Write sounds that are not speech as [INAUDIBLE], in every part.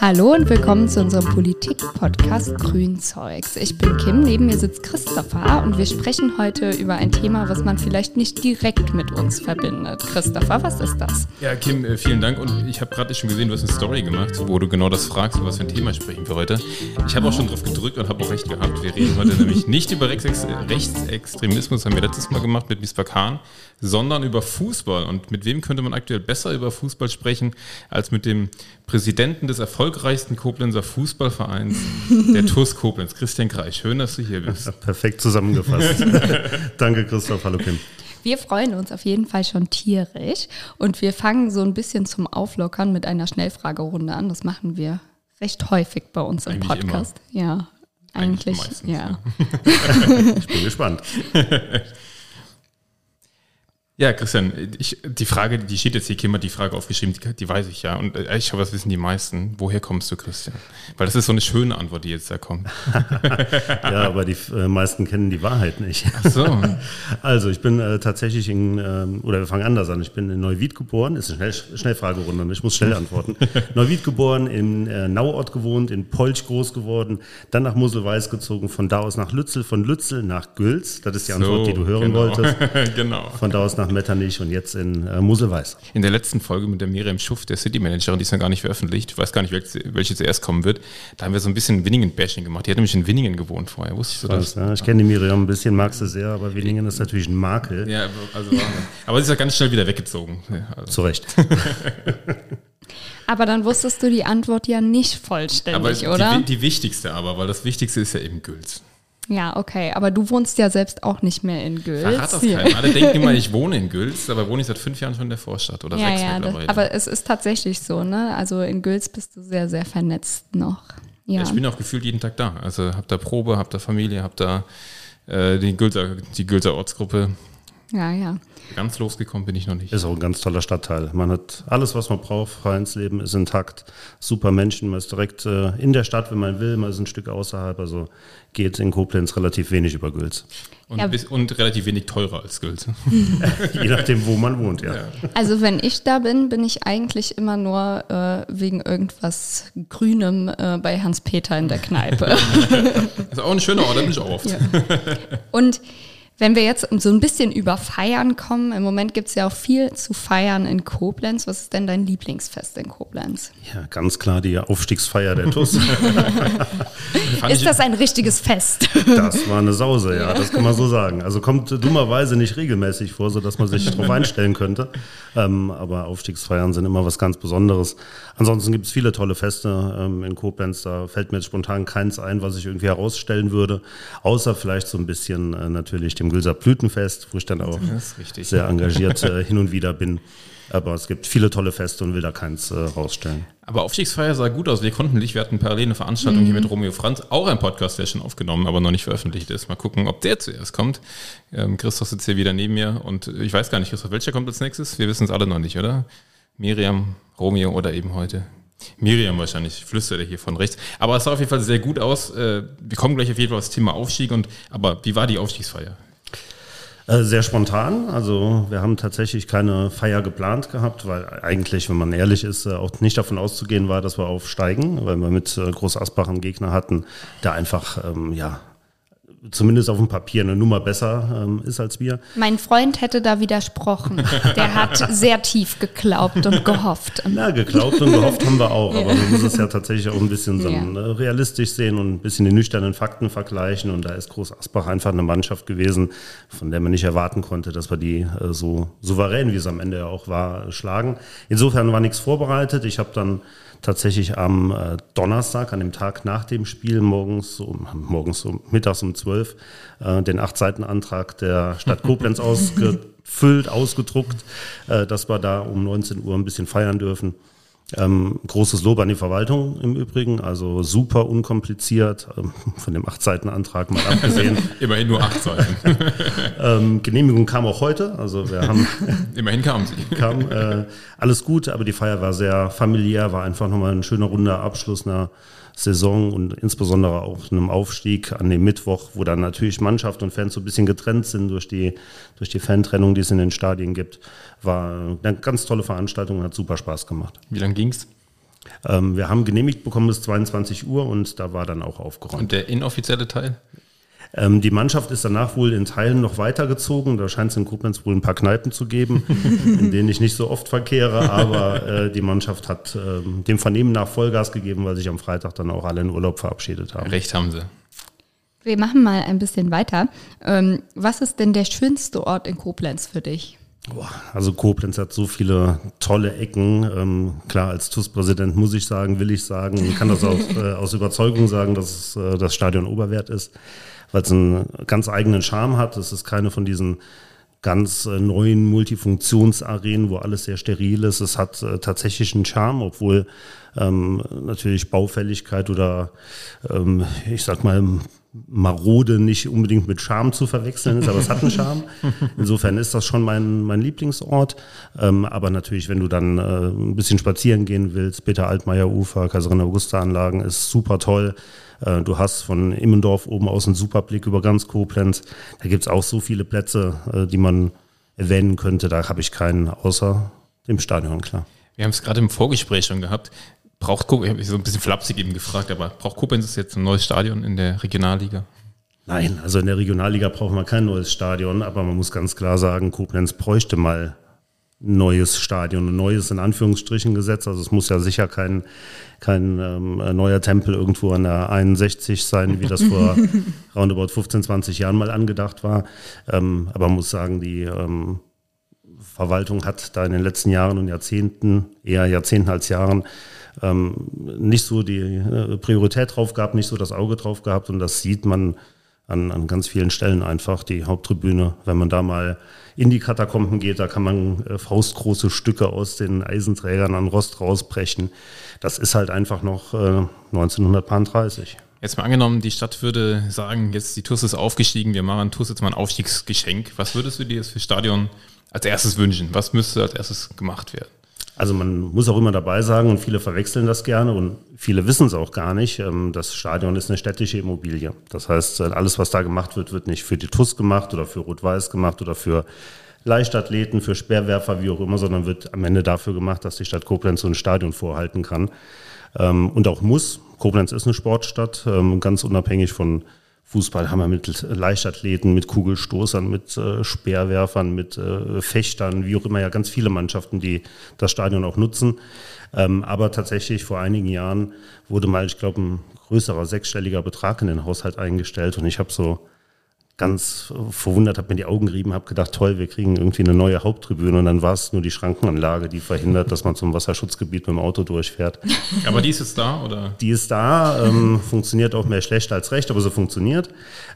Hallo und willkommen zu unserem Politik-Podcast Grünzeugs. Ich bin Kim, neben mir sitzt Christopher und wir sprechen heute über ein Thema, was man vielleicht nicht direkt mit uns verbindet. Christopher, was ist das? Ja, Kim, äh, vielen Dank und ich habe gerade schon gesehen, du hast eine Story gemacht, wo du genau das fragst, über was für ein Thema sprechen wir heute. Ich habe auch schon drauf gedrückt und habe auch recht gehabt. Wir reden heute [LAUGHS] nämlich nicht über Rechtsex Rechtsextremismus, haben wir letztes Mal gemacht mit Misbah Khan, sondern über Fußball. Und mit wem könnte man aktuell besser über Fußball sprechen, als mit dem Präsidenten des erfolgreichsten Koblenzer Fußballvereins, [LAUGHS] der TUS Koblenz, Christian Kreis. Schön, dass du hier bist. Perfekt zusammengefasst. [LAUGHS] Danke, Christoph. Hallo, Kim. Wir freuen uns auf jeden Fall schon tierisch und wir fangen so ein bisschen zum Auflockern mit einer Schnellfragerunde an. Das machen wir recht häufig bei uns im Eigentlich Podcast. Ja, eigentlich, Eigentlich meistens, ja. [LAUGHS] Ich bin gespannt. Ja, Christian, ich, die Frage, die steht jetzt hier, Kim hat die Frage aufgeschrieben, die, die weiß ich ja. Und äh, ich glaube, das wissen die meisten. Woher kommst du, Christian? Weil das ist so eine schöne Antwort, die jetzt da kommt. [LAUGHS] Ja, aber die äh, meisten kennen die Wahrheit nicht. Ach so. [LAUGHS] Also, ich bin äh, tatsächlich in, ähm, oder wir fangen anders an. Ich bin in Neuwied geboren. Ist eine Schnell Schnellfragerunde. Ich muss schnell antworten. [LAUGHS] Neuwied geboren, in äh, Nauort gewohnt, in Polch groß geworden, dann nach Muselweiß gezogen, von da aus nach Lützel, von Lützel nach Gülz. Das ist die Antwort, die du hören genau. wolltest. genau. Von da aus nach Metternich und jetzt in äh, Muselweiß. In der letzten Folge mit der Miriam Schuff, der City Managerin, die ist noch gar nicht veröffentlicht, ich weiß gar nicht, welche, welche zuerst kommen wird, da haben wir so ein bisschen Winningen-Bashing gemacht. Die hat nämlich in Winningen gewohnt vorher, wusstest du das? Ja, ich kenne die Miriam ein bisschen, mag sie sehr, aber Wenningen ist natürlich ein Makel. Ja, also, aber sie ist ja ganz schnell wieder weggezogen. Ja, also. Zu Recht. [LAUGHS] Aber dann wusstest du die Antwort ja nicht vollständig, Aber oder? die, die wichtigste aber, weil das Wichtigste ist ja eben Gülz. Ja, okay. Aber du wohnst ja selbst auch nicht mehr in Gülz. Verrat das Ja. keinem. Alle [LAUGHS] denken immer, ich wohne in Gülz, aber wohne ich seit fünf Jahren schon in der Vorstadt oder Ja, sechs ja, das, mittlerweile. aber es ist tatsächlich so, ne? Also in Gülz bist du sehr, sehr vernetzt noch. Ja. Ich bin auch gefühlt jeden Tag da. Also hab da Probe, hab da Familie, hab da äh, die, Gülzer, die Gülzer Ortsgruppe. ja, ja. Ganz losgekommen bin ich noch nicht. Ist auch ein ganz toller Stadtteil. Man hat alles, was man braucht. Vereinsleben ist intakt. Super Menschen. Man ist direkt äh, in der Stadt, wenn man will. Man ist ein Stück außerhalb. Also geht in Koblenz relativ wenig über Gülz. Und, Ja. bis, und relativ wenig teurer als Gülz. [LAUGHS] [LAUGHS] Je nachdem, wo man wohnt, ja. Also wenn ich da bin, bin ich eigentlich immer nur äh, wegen irgendwas Grünem äh, bei Hans-Peter in der Kneipe. [LAUGHS] Das ist auch ein schöner Ort, da bin ich auch oft. Ja. Und wenn wir jetzt so ein bisschen über Feiern kommen, im Moment gibt es ja auch viel zu feiern in Koblenz. Was ist denn dein Lieblingsfest in Koblenz? Ja, ganz klar die Aufstiegsfeier der TUS. [LAUGHS] [LAUGHS] Ist das ein richtiges Fest? Das war eine Sause, ja, das kann man so sagen. Also kommt dummerweise nicht regelmäßig vor, sodass man sich darauf einstellen könnte. Ähm, aber Aufstiegsfeiern sind immer was ganz Besonderes. Ansonsten gibt es viele tolle Feste ähm, in Koblenz. Da fällt mir jetzt spontan keins ein, was ich irgendwie herausstellen würde. Außer vielleicht so ein bisschen äh, natürlich dem Gülser Blütenfest, wo ich dann auch sehr engagiert äh, hin und wieder bin. Aber es gibt viele tolle Feste und will da keins äh, rausstellen. aber Aufstiegsfeier sah gut aus. Wir konnten nicht. Wir hatten parallel eine Veranstaltung hier mit Romeo Franz. Auch ein Podcast, der schon aufgenommen, aber noch nicht veröffentlicht ist. Mal gucken, ob der zuerst kommt. Ähm, Christoph sitzt hier wieder neben mir und ich weiß gar nicht, Christoph, welcher kommt als nächstes? Wir wissen es alle noch nicht, oder? Miriam, Romeo oder eben heute? Miriam wahrscheinlich, flüstert er hier von rechts. Aber es sah auf jeden Fall sehr gut aus. Äh, Wir kommen gleich auf jeden Fall aufs Thema Aufstieg. Und, aber wie war die Aufstiegsfeier? Äh, Sehr spontan. Also wir haben tatsächlich keine Feier geplant gehabt, weil eigentlich, wenn man ehrlich ist, äh, auch nicht davon auszugehen war, dass wir aufsteigen, weil wir mit äh, Groß Asbach einen Gegner hatten, der einfach, ähm, ja, zumindest auf dem Papier eine Nummer besser ähm, ist als wir. Mein Freund hätte da widersprochen. Der hat [LAUGHS] sehr tief geglaubt und gehofft. Na, geglaubt und gehofft haben wir auch, aber man muss es ja tatsächlich auch ein bisschen so, Ja. ne, realistisch sehen und ein bisschen die nüchternen Fakten vergleichen. Und da ist Groß Asbach einfach eine Mannschaft gewesen, von der man nicht erwarten konnte, dass wir die äh, so souverän, wie es am Ende ja auch war, schlagen. Insofern war nichts vorbereitet. Ich habe dann tatsächlich am äh, Donnerstag, an dem Tag nach dem Spiel, morgens, um, morgens um, mittags um 12, äh, den Acht-Seiten-Antrag der Stadt Koblenz [LAUGHS] ausgefüllt, ausgedruckt, äh, dass wir da um 19 Uhr ein bisschen feiern dürfen. Ähm, großes Lob an die Verwaltung im Übrigen, also super unkompliziert, ähm, von dem Acht-Seiten-Antrag mal abgesehen. [LAUGHS] Immerhin nur acht Seiten. [LAUGHS] ähm, Genehmigung kam auch heute, also wir haben [LAUGHS] Immerhin kamen sie. kam äh, alles gut, aber die Feier war sehr familiär, war einfach nochmal ein schöner runder Abschluss einer Saison und insbesondere auch einem Aufstieg an dem Mittwoch, wo dann natürlich Mannschaft und Fans so ein bisschen getrennt sind durch die, durch die Fantrennung, die es in den Stadien gibt, war eine ganz tolle Veranstaltung und hat super Spaß gemacht. Wie lange ging's? Ähm, wir haben genehmigt bekommen bis 22 Uhr und da war dann auch aufgeräumt. Und der inoffizielle Teil? Ähm, die Mannschaft ist danach wohl in Teilen noch weitergezogen. Da scheint es in Koblenz wohl ein paar Kneipen zu geben, [LAUGHS] in denen ich nicht so oft verkehre. Aber äh, die Mannschaft hat äh, dem Vernehmen nach Vollgas gegeben, weil sich am Freitag dann auch alle in Urlaub verabschiedet haben. Recht haben sie. Wir machen mal ein bisschen weiter. Ähm, was ist denn der schönste Ort in Koblenz für dich? Also Koblenz hat so viele tolle Ecken. Ähm, klar, als TUS-Präsident muss ich sagen, will ich sagen, ich kann das auch [LAUGHS] äh, aus Überzeugung sagen, dass es, äh, das Stadion Oberwert ist weil es einen ganz eigenen Charme hat. Es ist keine von diesen ganz äh, neuen Multifunktionsarenen, wo alles sehr steril ist. Es hat äh, tatsächlich einen Charme, obwohl ähm, natürlich Baufälligkeit oder ähm, ich sag mal marode nicht unbedingt mit Charme zu verwechseln ist, aber es hat einen Charme. [LAUGHS] Insofern ist das schon mein, mein Lieblingsort. Ähm, aber natürlich, wenn du dann äh, ein bisschen spazieren gehen willst, Peter Altmaier Ufer, Kaiserin Augusta Anlagen ist super toll. Äh, du hast von Immendorf oben aus einen super Blick über ganz Koblenz. Da gibt's auch so viele Plätze, äh, die man erwähnen könnte. Da habe ich keinen außer dem Stadion, klar. Wir haben es gerade im Vorgespräch schon gehabt. Braucht Koblenz, ich habe so ein bisschen flapsig eben gefragt, aber braucht Koblenz jetzt ein neues Stadion in der Regionalliga? Nein, also in der Regionalliga braucht man kein neues Stadion, aber man muss ganz klar sagen, Koblenz bräuchte mal neues Stadion, ein neues in Anführungsstrichen gesetzt. Also es muss ja sicher kein, kein ähm, neuer Tempel irgendwo an der 61 sein, wie das vor [LAUGHS] roundabout 15, 20 Jahren mal angedacht war. Ähm, aber man muss sagen, die ähm, Verwaltung hat da in den letzten Jahren und Jahrzehnten, eher Jahrzehnten als Jahren, ähm, nicht so die äh, Priorität drauf gehabt, nicht so das Auge drauf gehabt und das sieht man an, an ganz vielen Stellen einfach. Die Haupttribüne, wenn man da mal in die Katakomben geht, da kann man äh, faustgroße Stücke aus den Eisenträgern an Rost rausbrechen. Das ist halt einfach noch äh, 1930. Jetzt mal angenommen, die Stadt würde sagen, jetzt die TUS ist aufgestiegen, wir machen TUS jetzt mal ein Aufstiegsgeschenk. Was würdest du dir jetzt für Stadion als erstes wünschen? Was müsste als erstes gemacht werden? Also man muss auch immer dabei sagen, und viele verwechseln das gerne und viele wissen es auch gar nicht, ähm, das Stadion ist eine städtische Immobilie. Das heißt, äh, alles, was da gemacht wird, wird nicht für die TUS gemacht oder für Rot-Weiß gemacht oder für Leichtathleten, für Speerwerfer, wie auch immer, sondern wird am Ende dafür gemacht, dass die Stadt Koblenz so ein Stadion vorhalten kann. Ähm, und auch muss. Koblenz ist eine Sportstadt, ähm, ganz unabhängig von Fußball haben wir mit Leichtathleten, mit Kugelstoßern, mit äh, Speerwerfern, mit äh, Fechtern, wie auch immer, ja ganz viele Mannschaften, die das Stadion auch nutzen. Ähm, aber tatsächlich vor einigen Jahren wurde mal, ich glaube, ein größerer sechsstelliger Betrag in den Haushalt eingestellt und ich habe so ganz verwundert, habe mir die Augen gerieben, habe gedacht, toll, wir kriegen irgendwie eine neue Haupttribüne und dann war es nur die Schrankenanlage, die verhindert, dass man zum Wasserschutzgebiet mit dem Auto durchfährt. [LAUGHS] Aber die ist jetzt da, oder? Die ist da, ähm, funktioniert auch mehr schlecht als recht, aber so funktioniert.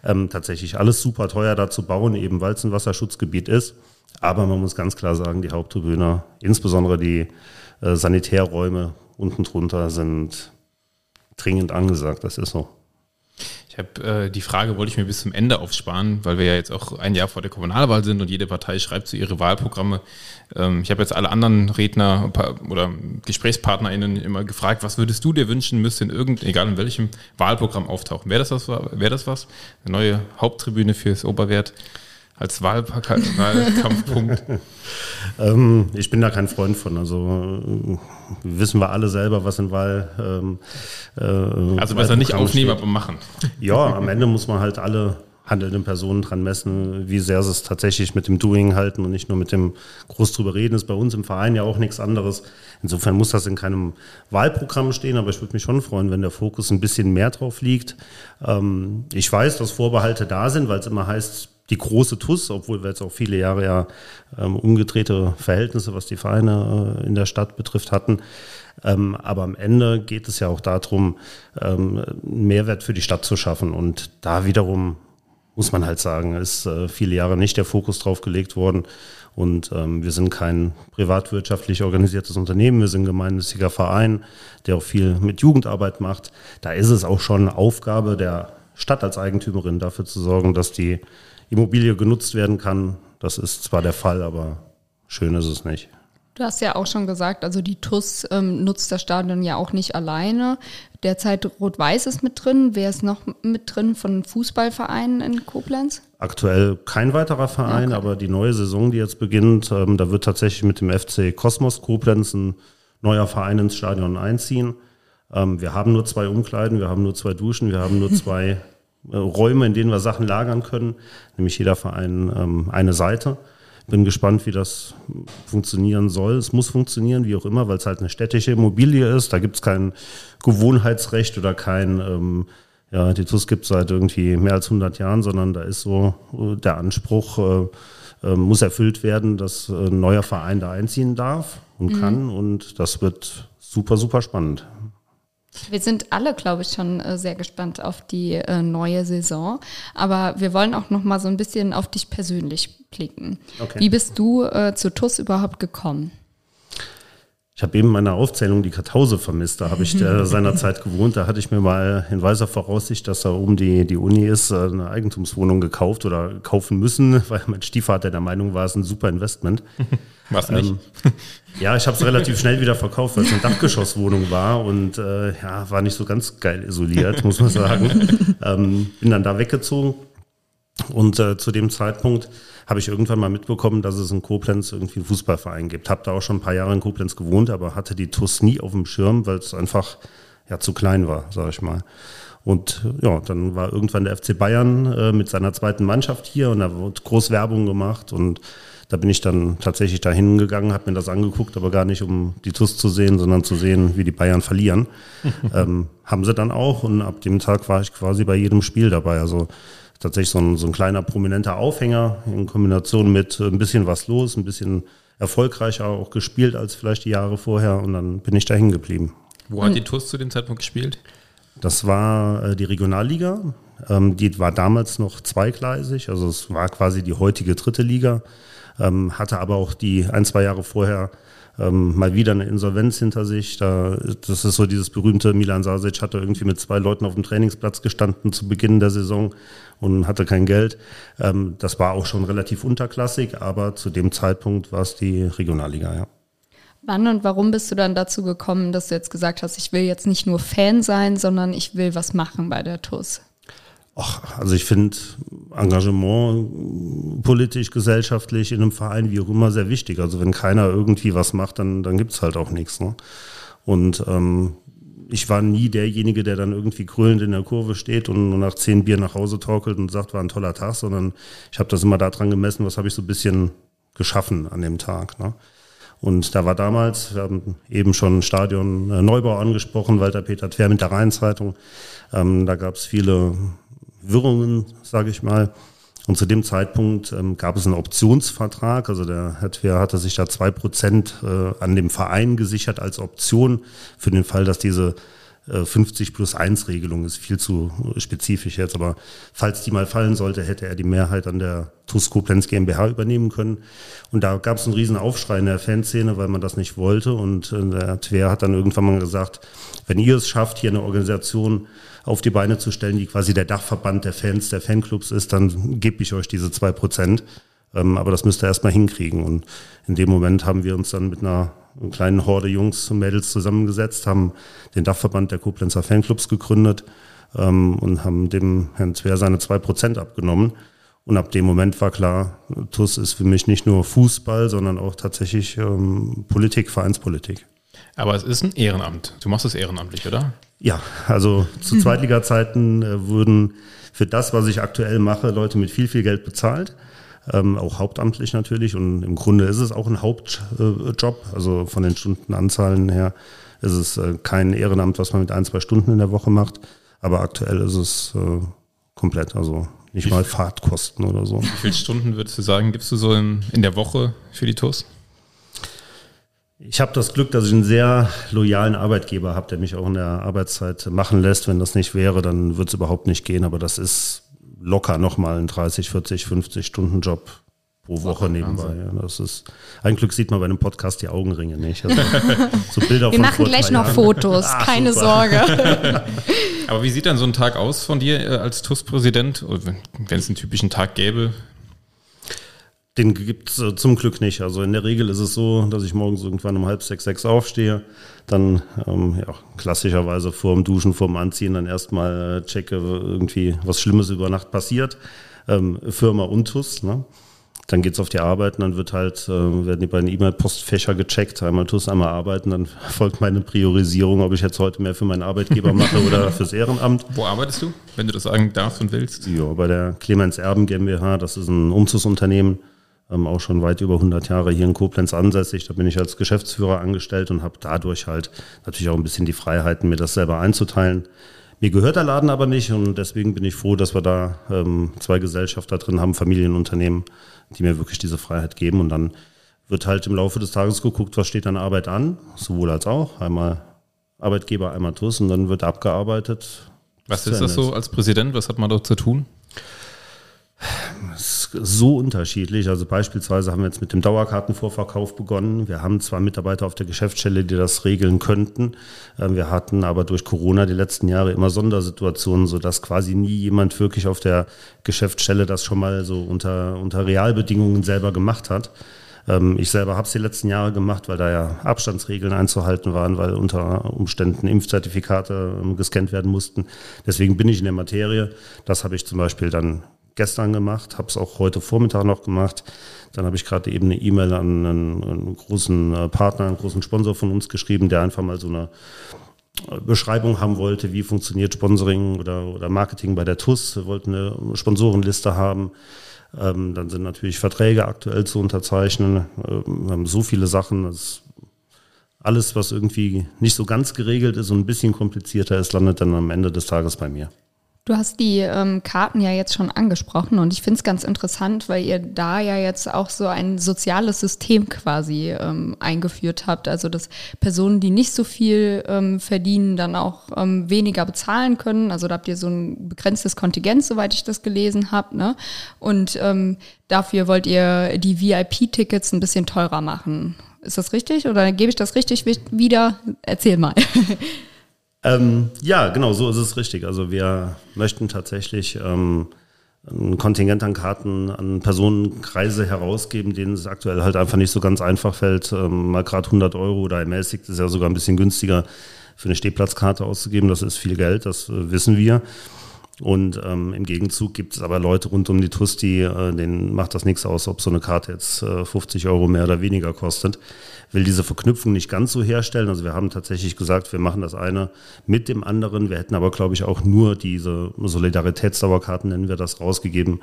Ähm, tatsächlich alles super teuer da zu bauen, eben weil es ein Wasserschutzgebiet ist. Aber man muss ganz klar sagen, die Haupttribüne, insbesondere die äh, Sanitärräume unten drunter sind dringend angesagt, das ist so. Ich habe äh, die Frage, wollte ich mir bis zum Ende aufsparen, weil wir ja jetzt auch ein Jahr vor der Kommunalwahl sind und jede Partei schreibt so ihre Wahlprogramme. Ähm, ich habe jetzt alle anderen Redner oder GesprächspartnerInnen immer gefragt, was würdest du dir wünschen, müsste in irgendeinem, egal in welchem Wahlprogramm auftauchen. Wäre das was? Wäre das was? Eine neue Haupttribüne fürs Oberwert? Als Wahlkampfpunkt? [LAUGHS] ähm, ich bin da kein Freund von. Also äh, wissen wir alle selber, was in Wahl. Ähm, äh, also besser nicht aufnehmen, steht. aber machen. Ja, am Ende muss man halt alle handelnden Personen dran messen, wie sehr sie es tatsächlich mit dem Doing halten und nicht nur mit dem groß drüber reden. Ist bei uns im Verein ja auch nichts anderes. Insofern muss das in keinem Wahlprogramm stehen, aber ich würde mich schon freuen, wenn der Fokus ein bisschen mehr drauf liegt. Ähm, ich weiß, dass Vorbehalte da sind, weil es immer heißt, die große TUS, obwohl wir jetzt auch viele Jahre ja ähm, umgedrehte Verhältnisse, was die Vereine äh, in der Stadt betrifft, hatten. Ähm, aber am Ende geht es ja auch darum, ähm, einen Mehrwert für die Stadt zu schaffen. Und da wiederum muss man halt sagen, ist äh, viele Jahre nicht der Fokus drauf gelegt worden. Und ähm, wir sind kein privatwirtschaftlich organisiertes Unternehmen, wir sind ein gemeinnütziger Verein, der auch viel mit Jugendarbeit macht. Da ist es auch schon Aufgabe der Stadt als Eigentümerin dafür zu sorgen, dass die Immobilie genutzt werden kann. Das ist zwar der Fall, aber schön ist es nicht. Du hast ja auch schon gesagt, also die TUS ähm, nutzt das Stadion ja auch nicht alleine. Derzeit Rot-Weiß ist mit drin. Wer ist noch mit drin von Fußballvereinen in Koblenz? Aktuell kein weiterer Verein, okay. aber die neue Saison, die jetzt beginnt, ähm, da wird tatsächlich mit dem FC Kosmos Koblenz ein neuer Verein ins Stadion einziehen. Ähm, wir haben nur zwei Umkleiden, wir haben nur zwei Duschen, wir haben nur [LAUGHS] zwei Räume, in denen wir Sachen lagern können, nämlich jeder Verein ähm, eine Seite. Bin gespannt, wie das funktionieren soll. Es muss funktionieren, wie auch immer, weil es halt eine städtische Immobilie ist. Da gibt es kein Gewohnheitsrecht oder kein, ähm, ja, die TUS gibt es seit irgendwie mehr als 100 Jahren, sondern da ist so äh, der Anspruch, äh, äh, muss erfüllt werden, dass ein neuer Verein da einziehen darf und mhm. kann. Und das wird super, super spannend. Wir sind alle, glaube ich, schon äh, sehr gespannt auf die äh, neue Saison. Aber wir wollen auch noch mal so ein bisschen auf dich persönlich blicken. Okay. Wie bist du äh, zu TUS überhaupt gekommen? Ich habe eben meine Aufzählung die Kartause vermisst. Da habe ich äh, [LAUGHS] seinerzeit gewohnt. Da hatte ich mir mal in weiser Voraussicht, dass da oben die, die Uni ist, äh, eine Eigentumswohnung gekauft oder kaufen müssen, [LAUGHS] weil mein Stiefvater der Meinung war, es ist ein super Investment. [LAUGHS] Was nicht? Ähm, ja, ich habe es relativ schnell wieder verkauft, weil es eine Dachgeschosswohnung war und äh, ja, war nicht so ganz geil isoliert, muss man sagen. ähm, bin dann da weggezogen und äh, zu dem Zeitpunkt habe ich irgendwann mal mitbekommen, dass es in Koblenz irgendwie einen Fußballverein gibt. Habe da auch schon ein paar Jahre in Koblenz gewohnt, aber hatte die TUS nie auf dem Schirm, weil es einfach ja zu klein war, sage ich mal. Und ja, dann war irgendwann der FC Bayern äh, mit seiner zweiten Mannschaft hier und da wurde groß Werbung gemacht und da bin ich dann tatsächlich dahin gegangen, habe mir das angeguckt, aber gar nicht, um die TUS zu sehen, sondern zu sehen, wie die Bayern verlieren. [LAUGHS] ähm, haben sie dann auch und ab dem Tag war ich quasi bei jedem Spiel dabei. Also tatsächlich so ein, so ein kleiner prominenter Aufhänger in Kombination mit ein bisschen was los, ein bisschen erfolgreicher auch gespielt als vielleicht die Jahre vorher und dann bin ich da hängen geblieben. Wo hat die TUS zu dem Zeitpunkt gespielt? Das war äh, die Regionalliga. Ähm, die war damals noch zweigleisig, also es war quasi die heutige dritte Liga, ähm, hatte aber auch die ein, zwei Jahre vorher ähm, mal wieder eine Insolvenz hinter sich. Da, das ist so dieses berühmte Milan Sasic hatte irgendwie mit zwei Leuten auf dem Trainingsplatz gestanden zu Beginn der Saison und hatte kein Geld. Ähm, das war auch schon relativ unterklassig, aber zu dem Zeitpunkt war es die Regionalliga, ja. Wann und warum bist du dann dazu gekommen, dass du jetzt gesagt hast, ich will jetzt nicht nur Fan sein, sondern ich will was machen bei der TUS? Ach, also ich finde Engagement politisch, gesellschaftlich in einem Verein, wie auch immer, sehr wichtig. Also wenn keiner irgendwie was macht, dann, dann gibt's halt auch nichts. Ne? Und ähm, ich war nie derjenige, der dann irgendwie kröllend in der Kurve steht und nach zehn Bier nach Hause torkelt und sagt, war ein toller Tag, sondern ich habe das immer daran gemessen, was habe ich so ein bisschen geschaffen an dem Tag. Ne? Und da war damals, wir haben eben schon Stadion äh, Neubau angesprochen, Walter Peter Twer mit der Rheinzeitung. Ähm, da gab es viele Wirrungen, sage ich mal. Und zu dem Zeitpunkt ähm, gab es einen Optionsvertrag. Also der Herr Twer hatte sich da zwei Prozent äh, an dem Verein gesichert als Option für den Fall, dass diese 50 äh, plus 1 Regelung ist viel zu spezifisch jetzt, aber falls die mal fallen sollte, hätte er die Mehrheit an der TUS Koblenz GmbH übernehmen können. Und da gab es einen riesen Aufschrei in der Fanszene, weil man das nicht wollte. Und äh, der Twer hat dann irgendwann mal gesagt, wenn ihr es schafft, hier eine Organisation auf die Beine zu stellen, die quasi der Dachverband der Fans, der Fanclubs ist, dann gebe ich euch diese zwei Prozent. Ähm, aber das müsst ihr erstmal hinkriegen. Und in dem Moment haben wir uns dann mit einer kleinen Horde Jungs und Mädels zusammengesetzt, haben den Dachverband der Koblenzer Fanclubs gegründet ähm, und haben dem Herrn Zwer seine zwei Prozent abgenommen. Und ab dem Moment war klar, TUS ist für mich nicht nur Fußball, sondern auch tatsächlich ähm, Politik, Vereinspolitik. Aber es ist ein Ehrenamt. Du machst es ehrenamtlich, oder? Ja, also zu Zweitliga-Zeiten äh, wurden für das, was ich aktuell mache, Leute mit viel, viel Geld bezahlt ähm, auch hauptamtlich natürlich. Und im Grunde ist es auch ein Hauptjob. also von den Stundenanzahlen her ist es äh, kein Ehrenamt, was man mit ein, zwei Stunden in der Woche macht. Aber aktuell ist es äh, komplett, also nicht mal Fahrtkosten oder so. Wie viele Stunden würdest du sagen, gibst du so in, in der Woche für die TUS? Ich habe das Glück, dass ich einen sehr loyalen Arbeitgeber habe, der mich auch in der Arbeitszeit machen lässt. Wenn das nicht wäre, dann würde es überhaupt nicht gehen. Aber das ist locker nochmal einen 30, 40, 50 Stunden Job pro Woche nebenbei. Ja, das ist, ein Glück sieht man bei einem Podcast die Augenringe nicht. Also, [LAUGHS] so Bilder Wir machen gleich noch Jahren. Fotos, Ach, keine super. Sorge. [LAUGHS] Aber wie sieht dann so ein Tag aus von dir äh, als TUS-Präsident, wenn es einen typischen Tag gäbe? Den gibt es äh, zum Glück nicht. Also in der Regel ist es so, dass ich morgens irgendwann um halb sechs, sechs aufstehe, dann ähm, ja, klassischerweise vor dem Duschen, vor dem Anziehen dann erstmal äh, checke, irgendwie was Schlimmes über Nacht passiert. Ähm, Firma Untus, ne? Dann geht's auf die Arbeit und dann wird halt, äh, werden die beiden E-Mail-Postfächer gecheckt, einmal TUS, einmal arbeiten, dann [LAUGHS] folgt meine Priorisierung, ob ich jetzt heute mehr für meinen Arbeitgeber mache oder [LAUGHS] fürs Ehrenamt. Wo arbeitest du, wenn du das sagen darfst und willst? Ja, bei der Clemens Erben GmbH, das ist ein Umzugsunternehmen, auch schon weit über 100 Jahre hier in Koblenz ansässig. Da bin ich als Geschäftsführer angestellt und habe dadurch halt natürlich auch ein bisschen die Freiheiten, mir das selber einzuteilen. Mir gehört der Laden aber nicht und deswegen bin ich froh, dass wir da ähm, zwei Gesellschafter drin haben, Familienunternehmen, die mir wirklich diese Freiheit geben. Und dann wird halt im Laufe des Tages geguckt, was steht an Arbeit an, sowohl als auch. Einmal Arbeitgeber, einmal TUS und dann wird abgearbeitet. Was ist das so als Präsident? Was hat man dort zu tun? So unterschiedlich. Also beispielsweise haben wir jetzt mit dem Dauerkartenvorverkauf begonnen. Wir haben zwar Mitarbeiter auf der Geschäftsstelle, die das regeln könnten. Ähm, wir hatten aber durch Corona die letzten Jahre immer Sondersituationen, sodass quasi nie jemand wirklich auf der Geschäftsstelle das schon mal so unter, unter Realbedingungen selber gemacht hat. Ähm, ich selber habe es die letzten Jahre gemacht, weil da ja Abstandsregeln einzuhalten waren, weil unter Umständen Impfzertifikate ähm, gescannt werden mussten. Deswegen bin ich in der Materie. Das habe ich zum Beispiel dann gestern gemacht, habe es auch heute Vormittag noch gemacht. Dann habe ich gerade eben eine E-Mail an einen, einen, großen äh, Partner, einen großen Sponsor von uns geschrieben, der einfach mal so eine äh, Beschreibung haben wollte, wie funktioniert Sponsoring oder, oder Marketing bei der TUS. Wir wollten eine Sponsorenliste haben. Ähm, dann sind natürlich Verträge aktuell zu unterzeichnen. Ähm, wir haben so viele Sachen. Das alles, was irgendwie nicht so ganz geregelt ist und ein bisschen komplizierter ist, landet dann am Ende des Tages bei mir. Du hast die ähm, Karten ja jetzt schon angesprochen und ich finde es ganz interessant, weil ihr da ja jetzt auch so ein soziales System quasi ähm, eingeführt habt. Also dass Personen, die nicht so viel ähm, verdienen, dann auch ähm, weniger bezahlen können. Also da habt ihr so ein begrenztes Kontingent, soweit ich das gelesen habe. Ne? Und ähm, dafür wollt ihr die VIP-Tickets ein bisschen teurer machen. Ist das richtig oder gebe ich das richtig wieder? Erzähl mal. [LAUGHS] Ähm, ja, genau, so ist es richtig. Also wir möchten tatsächlich ähm, ein Kontingent an Karten an Personenkreise herausgeben, denen es aktuell halt einfach nicht so ganz einfach fällt, ähm, mal gerade 100 Euro oder ermäßigt ist ja sogar ein bisschen günstiger für eine Stehplatzkarte auszugeben. Das ist viel Geld, das äh, wissen wir. Und ähm, im Gegenzug gibt es aber Leute rund um die TUS, die, äh, denen macht das nichts aus, ob so eine Karte jetzt äh, 50 Euro mehr oder weniger kostet. Will diese Verknüpfung nicht ganz so herstellen. Also wir haben tatsächlich gesagt, wir machen das eine mit dem anderen. Wir hätten aber, glaube ich, auch nur diese Solidaritätsdauerkarten, nennen wir das, rausgegeben,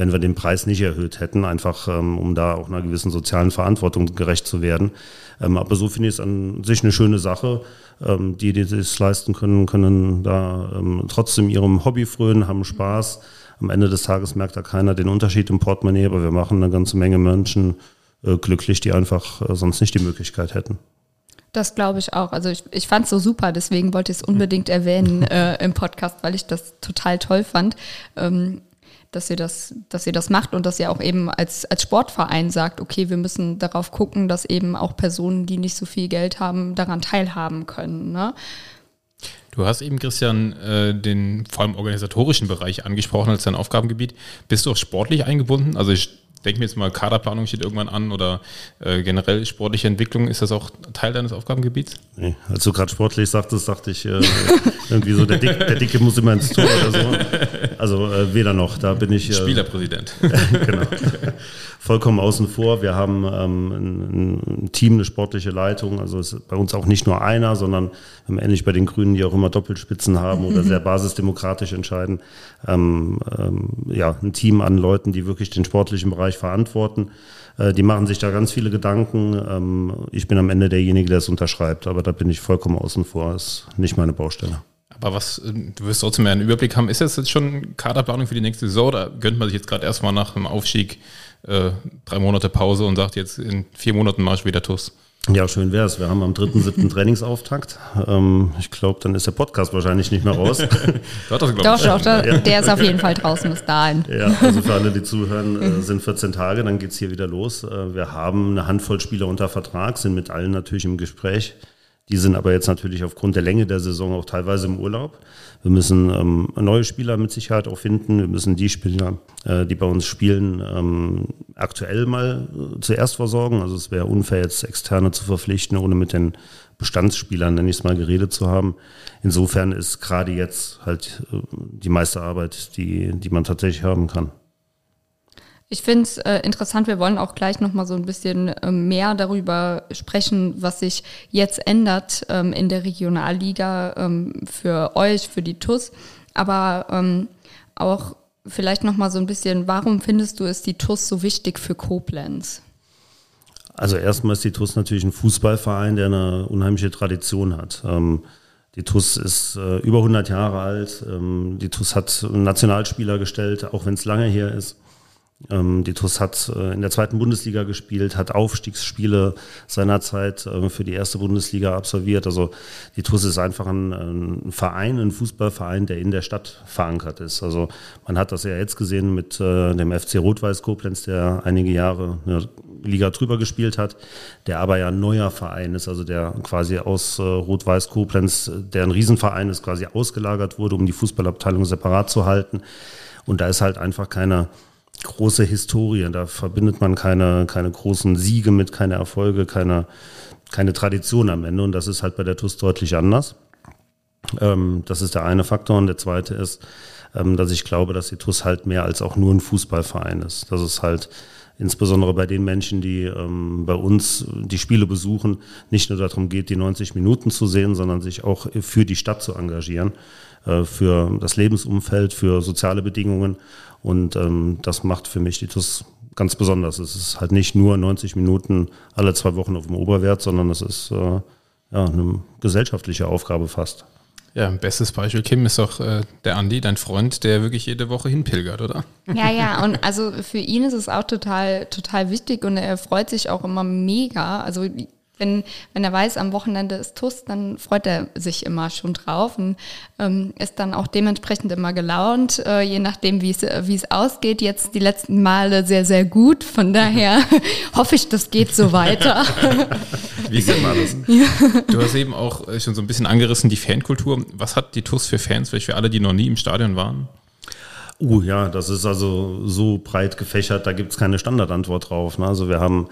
wenn wir den Preis nicht erhöht hätten, einfach ähm, um da auch einer gewissen sozialen Verantwortung gerecht zu werden. Ähm, aber so finde ich es an sich eine schöne Sache. Ähm, die, die es leisten können, können da trotzdem ihrem Hobby frönen, haben Spaß. Am Ende des Tages merkt da keiner den Unterschied im Portemonnaie, aber wir machen eine ganze Menge Menschen äh, glücklich, die einfach äh, sonst nicht die Möglichkeit hätten. Das glaube ich auch. Also ich, ich fand es so super, deswegen wollte ich es unbedingt erwähnen äh, im Podcast, weil ich das total toll fand. Ähm, dass ihr das, dass ihr das macht und dass ihr auch eben als, als Sportverein sagt, okay, wir müssen darauf gucken, dass eben auch Personen, die nicht so viel Geld haben, daran teilhaben können. Ne? Du hast eben, Christian, äh, den vor allem organisatorischen Bereich angesprochen als dein Aufgabengebiet. Bist du auch sportlich eingebunden? Also ich denke mir jetzt mal, Kaderplanung steht irgendwann an oder äh, generell sportliche Entwicklung, ist das auch Teil deines Aufgabengebiets? Nee, als du gerade sportlich sagtest, dachte ich, äh, irgendwie so, der, Dick, der, Dicke muss immer ins Tor oder so. Also äh, weder noch, da bin ich. Äh, Spielerpräsident. [LAUGHS] genau. Vollkommen außen vor. Wir haben ähm, ein, ein, Team, eine sportliche Leitung. Also es ist bei uns auch nicht nur einer, sondern haben ähnlich bei den Grünen, die auch immer Doppelspitzen haben oder [LAUGHS] sehr basisdemokratisch entscheiden. Ähm, ähm, ja, ein Team an Leuten, die wirklich den sportlichen Bereich verantworten. Äh, die machen sich da ganz viele Gedanken. Ähm, ich bin am Ende derjenige, der es unterschreibt, aber da bin ich vollkommen außen vor. Das ist nicht meine Baustelle. Aber was, äh, du wirst trotzdem mehr einen Überblick haben. Ist das jetzt schon Kaderplanung für die nächste Saison oder gönnt man sich jetzt gerade erstmal nach dem Aufstieg äh, drei Monate Pause und sagt jetzt in vier Monaten Marsch wieder TUS? Ja, schön wäre es. Wir haben am 3.7. [LAUGHS] Trainingsauftakt. Ähm, ich glaube, dann ist der Podcast wahrscheinlich nicht mehr raus. [LAUGHS] doch, doch, doch, ja. der ist auf jeden Fall draußen bis dahin. Ja, also für alle, die [LAUGHS] zuhören, äh, sind 14 Tage, dann geht es hier wieder los. Äh, wir haben eine Handvoll Spieler unter Vertrag, sind mit allen natürlich im Gespräch Die sind aber jetzt natürlich aufgrund der Länge der Saison auch teilweise im Urlaub. Wir müssen ähm, neue Spieler mit Sicherheit auch finden. Wir müssen die Spieler, äh, die bei uns spielen, ähm, aktuell mal äh, zuerst versorgen. Also es wäre unfair, jetzt Externe zu verpflichten, ohne mit den Bestandsspielern, nenne ich es mal, geredet zu haben. Insofern ist gerade jetzt halt äh, die meiste Arbeit, die, die man tatsächlich haben kann. Ich finde es äh, interessant, wir wollen auch gleich nochmal so ein bisschen äh, mehr darüber sprechen, was sich jetzt ändert ähm, in der Regionalliga ähm, für euch, für die TUS. Aber ähm, auch vielleicht nochmal so ein bisschen, warum findest du es die TUS so wichtig für Koblenz? Also erstmal ist die TUS natürlich ein Fußballverein, der eine unheimliche Tradition hat. Ähm, die TUS ist äh, über 100 Jahre alt. Ähm, die TUS hat Nationalspieler gestellt, auch wenn es lange her ist. Ähm, die TUS hat äh, in der zweiten Bundesliga gespielt, hat Aufstiegsspiele seinerzeit äh, für die erste Bundesliga absolviert. Also die TUS ist einfach ein, ein, Verein, ein Fußballverein, der in der Stadt verankert ist. Also man hat das ja jetzt gesehen mit äh, dem FC Rot-Weiß Koblenz, der einige Jahre eine Liga drüber gespielt hat, der aber ja ein neuer Verein ist, also der quasi aus Rot-Weiß Koblenz, der ein Riesenverein ist, quasi ausgelagert wurde, um die Fußballabteilung separat zu halten. Und da ist halt einfach keiner große Historie. Da verbindet man keine, keine großen Siege mit, keine Erfolge, keine, keine Tradition am Ende. Und das ist halt bei der TUS deutlich anders. Ähm, das ist der eine Faktor. Und der zweite ist, ähm, dass ich glaube, dass die TUS halt mehr als auch nur ein Fußballverein ist. Das ist halt insbesondere bei den Menschen, die ähm, bei uns die Spiele besuchen, nicht nur darum geht, die 90 Minuten zu sehen, sondern sich auch für die Stadt zu engagieren, für das Lebensumfeld, für soziale Bedingungen. Und ähm, das macht für mich die TUS ganz besonders. Es ist halt nicht nur 90 Minuten alle zwei Wochen auf dem Oberwert, sondern es ist äh, ja, eine gesellschaftliche Aufgabe fast. Ja, bestes Beispiel, Kim, ist doch äh, der Andi, dein Freund, der wirklich jede Woche hinpilgert, oder? Ja, ja, und also für ihn ist es auch total, total wichtig und er freut sich auch immer mega. Also wenn, wenn er weiß, am Wochenende ist TUS, dann freut er sich immer schon drauf und ähm, ist dann auch dementsprechend immer gelaunt, äh, je nachdem, wie es wie es ausgeht. Jetzt die letzten Male sehr, sehr gut. Von daher [LAUGHS] hoffe ich, das geht so weiter. wie [LAUGHS] sieht man das? Ja. Du hast eben auch schon so ein bisschen angerissen, die Fankultur. Was hat die TUS für Fans, vielleicht für alle, die noch nie im Stadion waren? Uh, ja, das ist also so breit gefächert, da gibt es keine Standardantwort drauf. Ne? Also wir haben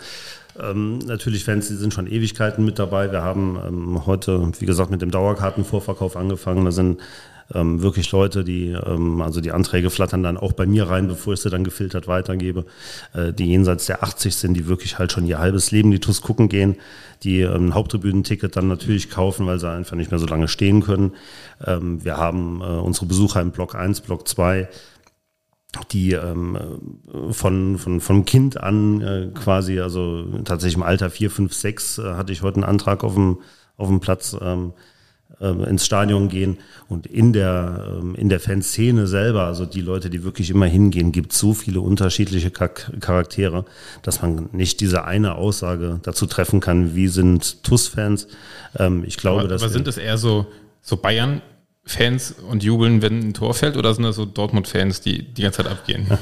ähm, natürlich Fans, die sind schon Ewigkeiten mit dabei. Wir haben ähm, heute, wie gesagt, mit dem Dauerkartenvorverkauf angefangen. Da sind ähm, wirklich Leute, die, ähm, also die Anträge flattern dann auch bei mir rein, bevor ich sie dann gefiltert weitergebe, äh, die jenseits der 80 sind, die wirklich halt schon ihr halbes Leben die TUS gucken gehen, die ähm, Haupttribünenticket dann natürlich kaufen, weil sie einfach nicht mehr so lange stehen können. Ähm, wir haben äh, unsere Besucher im Block 1, Block 2, die ähm, von, von, vom Kind an äh, quasi, also tatsächlich im Alter 4, 5, 6 äh, hatte ich heute einen Antrag auf dem, auf dem Platz ähm, äh, ins Stadion gehen. Und in der, ähm, in der Fanszene selber, also die Leute, die wirklich immer hingehen, gibt so viele unterschiedliche Charaktere, dass man nicht diese eine Aussage dazu treffen kann, wie sind TUS-Fans. Ähm, ich glaube, aber, dass. Aber sind es eher so, so Bayern Fans und jubeln, wenn ein Tor fällt, oder sind das so Dortmund-Fans, die die ganze Zeit abgehen? [LAUGHS]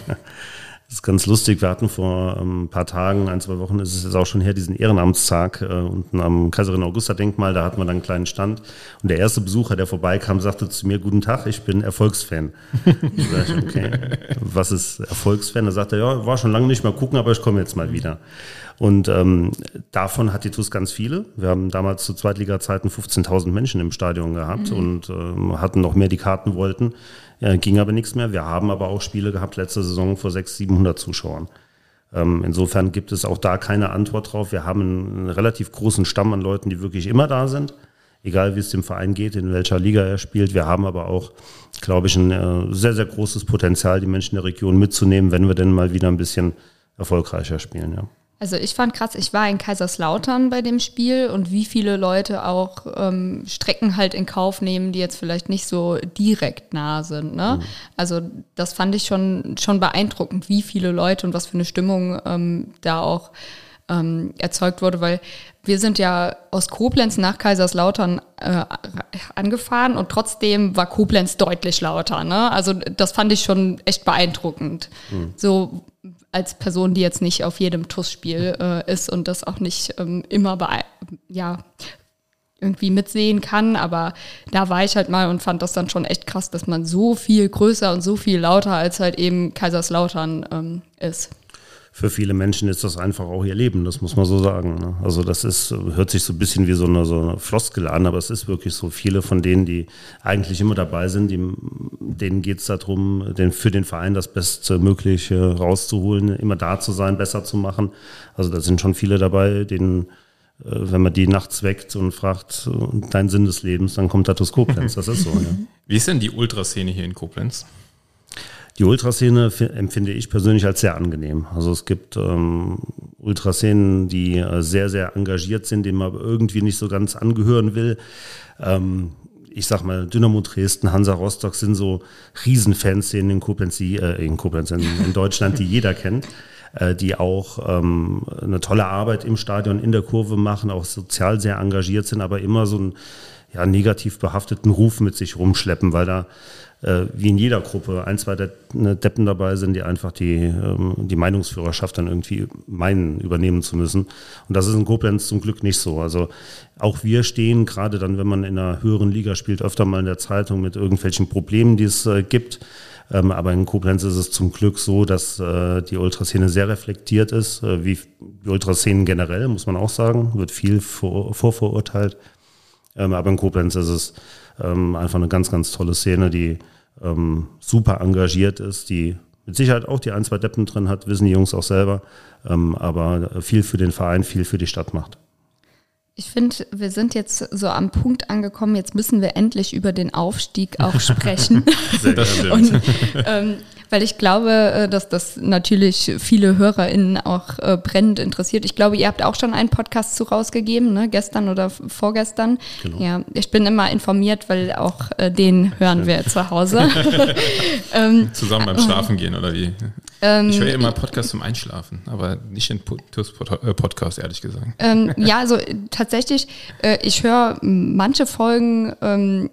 Das ist ganz lustig. Wir hatten vor ähm, ein paar Tagen, ein, zwei Wochen ist es jetzt auch schon her, diesen Ehrenamtstag äh, unten am Kaiserin Augusta Denkmal. Da hatten wir dann einen kleinen Stand. Und der erste Besucher, der vorbeikam, sagte zu mir, guten Tag, ich bin Erfolgsfan. [LAUGHS] ich, okay, was ist Erfolgsfan? Da sagte er, ja, war schon lange nicht mal gucken, aber ich komme jetzt mal wieder. Und ähm, davon hat die TUS ganz viele. Wir haben damals zu Zweitliga-Zeiten 15.000 Menschen im Stadion gehabt mhm. und ähm, hatten noch mehr, die Karten wollten. Ja, ging aber nichts mehr. Wir haben aber auch Spiele gehabt letzte Saison vor 600, 700 Zuschauern. Ähm, insofern gibt es auch da keine Antwort drauf. Wir haben einen relativ großen Stamm an Leuten, die wirklich immer da sind egal wie es dem Verein geht, in welcher Liga er spielt. Wir haben aber auch, glaube ich, ein äh, sehr, sehr großes Potenzial, die Menschen der Region mitzunehmen, wenn wir denn mal wieder ein bisschen erfolgreicher spielen. Ja. Also ich fand krass, ich war in Kaiserslautern bei dem Spiel und wie viele Leute auch ähm, Strecken halt in Kauf nehmen, die jetzt vielleicht nicht so direkt nah sind. Ne? Mhm. Also das fand ich schon, schon beeindruckend, wie viele Leute und was für eine Stimmung ähm, da auch ähm, erzeugt wurde, weil wir sind ja aus Koblenz nach Kaiserslautern äh, angefahren und trotzdem war Koblenz deutlich lauter. Ne? Also das fand ich schon echt beeindruckend. Mhm. So als Person, die jetzt nicht auf jedem TUS-Spiel äh, ist und das auch nicht ähm, immer bei, ja, irgendwie mitsehen kann, aber da war ich halt mal und fand das dann schon echt krass, dass man so viel größer und so viel lauter als halt eben Kaiserslautern ähm, ist für viele Menschen ist das einfach auch ihr Leben, das muss man so sagen. Ne? Also das ist, hört sich so ein bisschen wie so eine, so eine Floskel an, aber es ist wirklich so. Viele von denen, die eigentlich immer dabei sind, die, denen geht es darum, den, für den Verein das Bestmögliche rauszuholen, immer da zu sein, besser zu machen. Also da sind schon viele dabei, denen äh, wenn man die nachts weckt und fragt, dein Sinn des Lebens, dann kommt Tatus Koblenz. Das ist so, ja. Wie ist denn die Ultraszene hier in Koblenz? Die Ultraszene empfinde ich persönlich als sehr angenehm. Also es gibt ähm, Ultraszenen, die äh, sehr, sehr engagiert sind, denen man irgendwie nicht so ganz angehören will. Ähm, ich sag mal, Dynamo Dresden, Hansa Rostock sind so Riesenfanszenen in Koblenz, äh, in Koblenz, in, in Deutschland, die jeder kennt die auch ähm, eine tolle Arbeit im Stadion, in der Kurve machen, auch sozial sehr engagiert sind, aber immer so einen ja, negativ behafteten Ruf mit sich rumschleppen, weil da äh, wie in jeder Gruppe ein, zwei ne, Deppen dabei sind, die einfach die, ähm, die Meinungsführerschaft dann irgendwie meinen, übernehmen zu müssen. Und das ist in Koblenz zum Glück nicht so. Also auch wir stehen, gerade dann, wenn man in einer höheren Liga spielt, öfter mal in der Zeitung mit irgendwelchen Problemen, die es äh, gibt. Ähm, aber in Koblenz ist es zum Glück so, dass äh, die Ultraszene sehr reflektiert ist, äh, wie die Ultraszenen generell, muss man auch sagen, wird viel vor, vorverurteilt. Ähm, aber in Koblenz ist es ähm, einfach eine ganz, ganz tolle Szene, die ähm, super engagiert ist, die mit Sicherheit auch die ein, zwei Deppen drin hat, wissen die Jungs auch selber, ähm, aber viel für den Verein, viel für die Stadt macht. Ich finde, wir sind jetzt so am Punkt angekommen, jetzt müssen wir endlich über den Aufstieg auch sprechen. [LAUGHS] Sehr. Und, ähm, weil ich glaube, äh, dass das natürlich viele HörerInnen auch äh, brennend interessiert. Ich glaube, ihr habt auch schon einen Podcast zu rausgegeben, ne? gestern oder vorgestern. Genau. Ja, ich bin immer informiert, weil auch äh, den hören wir zu Hause. [LAUGHS] [LAUGHS] ähm, Zusammen beim Schlafen gehen oder wie? Ähm, ich höre immer Podcast zum Einschlafen, aber nicht in äh, Podcast, ehrlich gesagt. Ähm, ja, also tatsächlich, ich höre manche Folgen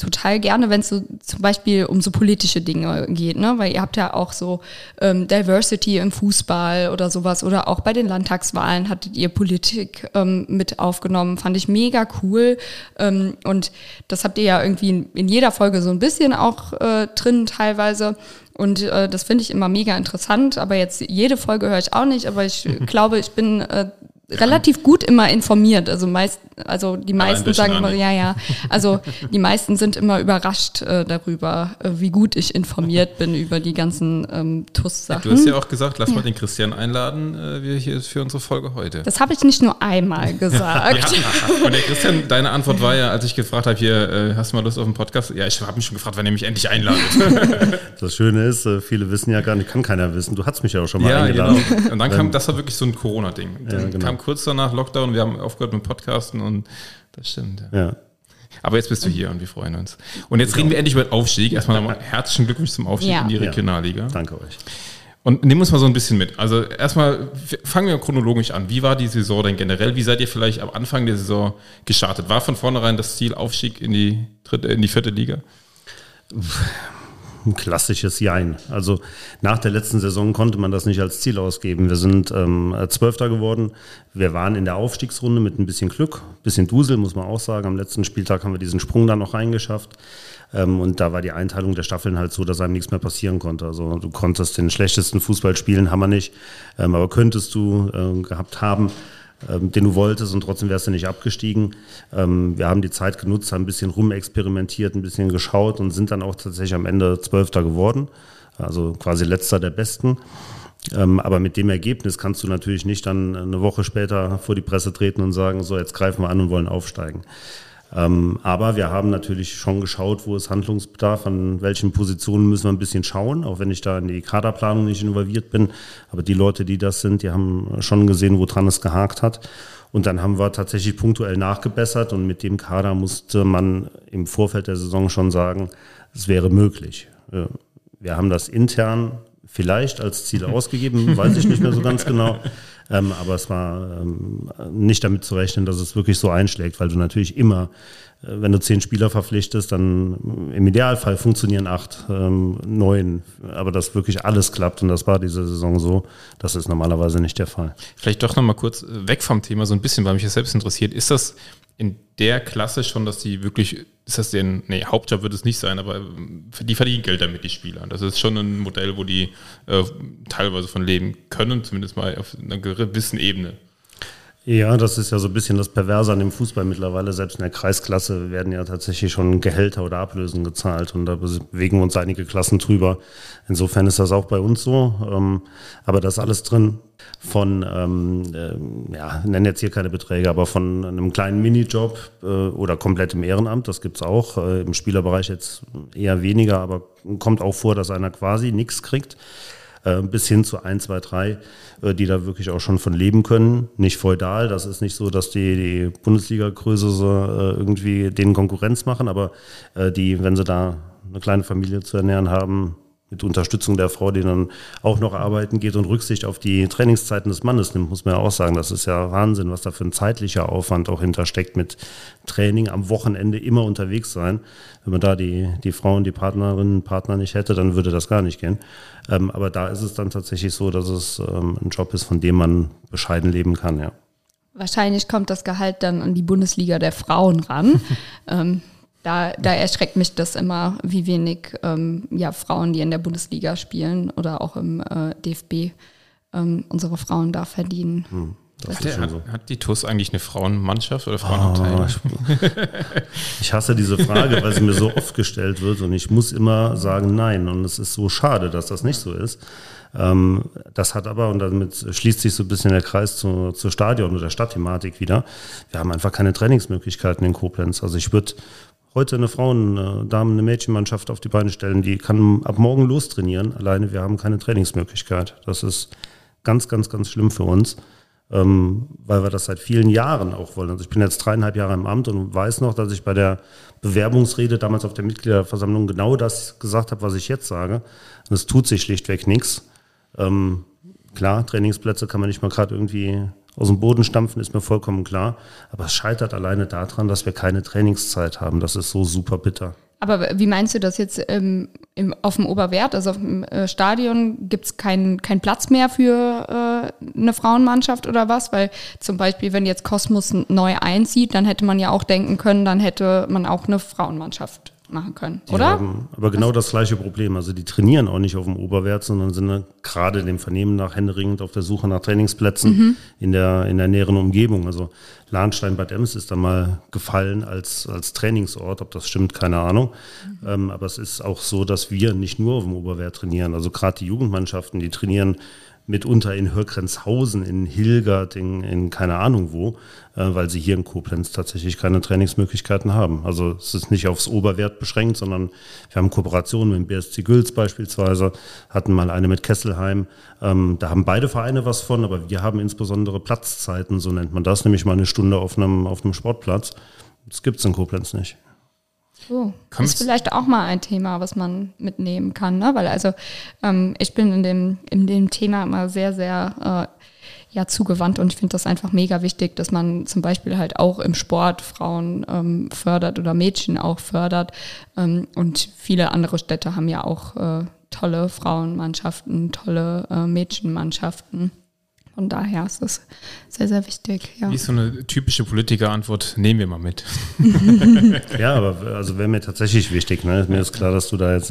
total gerne, wenn es so zum Beispiel um so politische Dinge geht, ne? Weil ihr habt ja auch so ähm, Diversity im Fußball oder sowas oder auch bei den Landtagswahlen hattet ihr Politik ähm, mit aufgenommen, fand ich mega cool. Ähm, und das habt ihr ja irgendwie in, in jeder Folge so ein bisschen auch äh, drin teilweise. Und äh, das finde ich immer mega interessant, aber jetzt jede Folge höre ich auch nicht, aber ich [LAUGHS] glaube, ich bin äh, relativ gut immer informiert. Also meist, also die meisten sagen immer, ja, ja. Also die meisten sind immer überrascht äh, darüber, äh, wie gut ich informiert bin über die ganzen ähm, TUS-Sachen. du hast ja auch gesagt, lass ja. mal den Christian einladen, äh, wir hier für unsere Folge heute. Das habe ich nicht nur einmal [LAUGHS] gesagt. ja. Und der Christian, deine Antwort war ja, als ich gefragt habe, hier, äh, hast du mal Lust auf einen Podcast? Ja, ich habe mich schon gefragt, wann ihr mich endlich einladet. [LAUGHS] das Schöne ist, äh, viele wissen ja gar nicht, kann keiner wissen. Du hast mich ja auch schon mal ja, eingeladen. Genau. Und dann kam, das war wirklich so ein Corona-Ding. Dann ja, genau. kam kurz danach Lockdown, wir haben aufgehört mit Podcasten und das stimmt. Ja. ja. Aber jetzt bist du hier und wir freuen uns. Und jetzt reden wir endlich über den Aufstieg. Erstmal nochmal herzlichen Glückwunsch zum Aufstieg ja. in die Regionalliga. danke euch. Und nimm uns mal so ein bisschen mit. Also erstmal fangen wir chronologisch an. Wie war die Saison denn generell? Wie seid ihr vielleicht am Anfang der Saison gestartet? War von vornherein das Ziel Aufstieg in die dritte, in die vierte Liga? [LAUGHS] ein klassisches Jein. Also nach der letzten Saison konnte man das nicht als Ziel ausgeben. Wir sind ähm, Zwölfter geworden. Wir waren in der Aufstiegsrunde mit ein bisschen Glück, bisschen Dusel, muss man auch sagen. Am letzten Spieltag haben wir diesen Sprung dann noch reingeschafft. Ähm, und da war die Einteilung der Staffeln halt so, dass einem nichts mehr passieren konnte. Also du konntest den schlechtesten Fußball spielen, haben wir nicht. Ähm, aber könntest du äh, gehabt haben ähm, den du wolltest und trotzdem wärst du nicht abgestiegen. Ähm, wir haben die Zeit genutzt, haben ein bisschen rumexperimentiert, ein bisschen geschaut und sind dann auch tatsächlich am Ende Zwölfter geworden. Also quasi letzter der Besten. Ähm, aber mit dem Ergebnis kannst du natürlich nicht dann eine Woche später vor die Presse treten und sagen, so jetzt greifen wir an und wollen aufsteigen. Ähm, aber wir haben natürlich schon geschaut, wo ist Handlungsbedarf, an welchen Positionen müssen wir ein bisschen schauen, auch wenn ich da in die Kaderplanung nicht involviert bin. Aber die Leute, die das sind, die haben schon gesehen, woran es gehakt hat. Und dann haben wir tatsächlich punktuell nachgebessert und mit dem Kader musste man im Vorfeld der Saison schon sagen, es wäre möglich. Wir haben das intern vielleicht als Ziel [LAUGHS] ausgegeben, weiß ich nicht mehr so ganz genau. Ähm, aber es war ähm, nicht damit zu rechnen, dass es wirklich so einschlägt, weil du natürlich immer, äh, wenn du zehn Spieler verpflichtest, dann im Idealfall funktionieren acht, ähm, neun. Aber dass wirklich alles klappt und das war diese Saison so, das ist normalerweise nicht der Fall. Vielleicht doch nochmal kurz äh, weg vom Thema, so ein bisschen, weil mich das selbst interessiert. Ist das in der Klasse schon, dass die wirklich, ist das denn, nee, Hauptjob wird es nicht sein, aber die verdienen Geld damit, die Spieler. Das ist schon ein Modell, wo die äh, teilweise von leben können, zumindest mal auf einer gewissen Ebene. Ja, das ist ja so ein bisschen das Perverse an dem Fußball mittlerweile. Selbst in der Kreisklasse werden ja tatsächlich schon Gehälter oder Ablösen gezahlt und da bewegen wir uns einige Klassen drüber. Insofern ist das auch bei uns so. Ähm, aber das alles drin von, ähm, äh, ja, nennen jetzt hier keine Beträge, aber von einem kleinen Minijob äh, oder komplett im Ehrenamt, das gibt's auch. Äh, Im Spielerbereich jetzt eher weniger, aber kommt auch vor, dass einer quasi nichts kriegt äh, bis hin zu 1, 2, 3, die da wirklich auch schon von leben können. Nicht feudal, das ist nicht so, dass die, die Bundesliga-Größe so äh, irgendwie denen Konkurrenz machen, aber äh, die, wenn sie da eine kleine Familie zu ernähren haben, mit Unterstützung der Frau, die dann auch noch arbeiten geht und Rücksicht auf die Trainingszeiten des Mannes nimmt, muss man ja auch sagen. Das ist ja Wahnsinn, was da für ein zeitlicher Aufwand auch hintersteckt mit Training am Wochenende immer unterwegs sein. Wenn man da die, die Frauen, die Partnerinnen, und Partner nicht hätte, dann würde das gar nicht gehen. Ähm, aber da ist es dann tatsächlich so, dass es ähm, ein Job ist, von dem man bescheiden leben kann, ja. Wahrscheinlich kommt das Gehalt dann an die Bundesliga der Frauen ran. [LAUGHS] ähm, da, da erschreckt mich das immer, wie wenig ähm, ja, Frauen, die in der Bundesliga spielen oder auch im äh, DFB, ähm, unsere Frauen da verdienen. Hm. Hat, der, so. hat, die TUS eigentlich eine Frauenmannschaft oder Frauenabteilung? Oh, ich hasse diese Frage, weil sie mir so oft gestellt wird und ich muss immer sagen nein. Und es ist so schade, dass das nicht so ist. Ähm, das hat aber, und damit schließt sich so ein bisschen der Kreis zu, zur Stadion- oder Stadtthematik wieder, wir haben einfach keine Trainingsmöglichkeiten in Koblenz. Also ich würde heute eine Frauen-, eine Damen-, eine Mädchenmannschaft auf die Beine stellen, die kann ab morgen lostrainieren. Alleine wir haben keine Trainingsmöglichkeit. Das ist ganz, ganz, ganz schlimm für uns, ähm, weil wir das seit vielen Jahren auch wollen. Also ich bin jetzt dreieinhalb Jahre im Amt und weiß noch, dass ich bei der Bewerbungsrede damals auf der Mitgliederversammlung genau das gesagt habe, was ich jetzt sage. Und es tut sich schlichtweg nichts. Ähm, klar, Trainingsplätze kann man nicht mal gerade irgendwie aus dem Boden stampfen, ist mir vollkommen klar. Aber es scheitert alleine daran, dass wir keine Trainingszeit haben. Das ist so super bitter. Aber wie meinst du das jetzt ähm, im, auf dem Oberwert? Also auf dem äh, Stadion gibt es keinen kein Platz mehr für äh, eine Frauenmannschaft oder was? Weil zum Beispiel, wenn jetzt Kosmos neu einzieht, dann hätte man ja auch denken können, dann hätte man auch eine Frauenmannschaft machen können, die oder? Haben aber genau das gleiche Problem. Also die trainieren auch nicht auf dem Oberwert, sondern sind gerade dem Vernehmen nach händeringend auf der Suche nach Trainingsplätzen mhm. in, der, in der näheren Umgebung. Also Lahnstein Bad Ems ist da mal gefallen als, als Trainingsort. Ob das stimmt, keine Ahnung. Mhm. Ähm, aber es ist auch so, dass wir nicht nur auf dem Oberwert trainieren. Also gerade die Jugendmannschaften, die trainieren mitunter in Hörgrenzhausen, in Hilgert, in, in keine Ahnung wo, äh, weil sie hier in Koblenz tatsächlich keine Trainingsmöglichkeiten haben. Also es ist nicht aufs Oberwert beschränkt, sondern wir haben Kooperationen mit dem BSC Gülz beispielsweise, hatten mal eine mit Kesselheim. Ähm, da haben beide Vereine was von, aber wir haben insbesondere Platzzeiten, so nennt man das, nämlich mal eine Stunde auf einem, auf einem Sportplatz. Das gibt es in Koblenz nicht. So, ist vielleicht auch mal ein Thema, was man mitnehmen kann, ne? Weil also ähm, ich bin in dem, in dem Thema immer sehr, sehr äh, ja, zugewandt und ich finde das einfach mega wichtig, dass man zum Beispiel halt auch im Sport Frauen ähm, fördert oder Mädchen auch fördert. Ähm, und viele andere Städte haben ja auch äh, tolle Frauenmannschaften, tolle äh, Mädchenmannschaften. Von daher ist das sehr, sehr wichtig. Ja. Wie ist so eine typische Politikerantwort? Nehmen wir mal mit. [LAUGHS] ja, aber also wäre mir tatsächlich wichtig. Ne? Mir ist klar, dass du da jetzt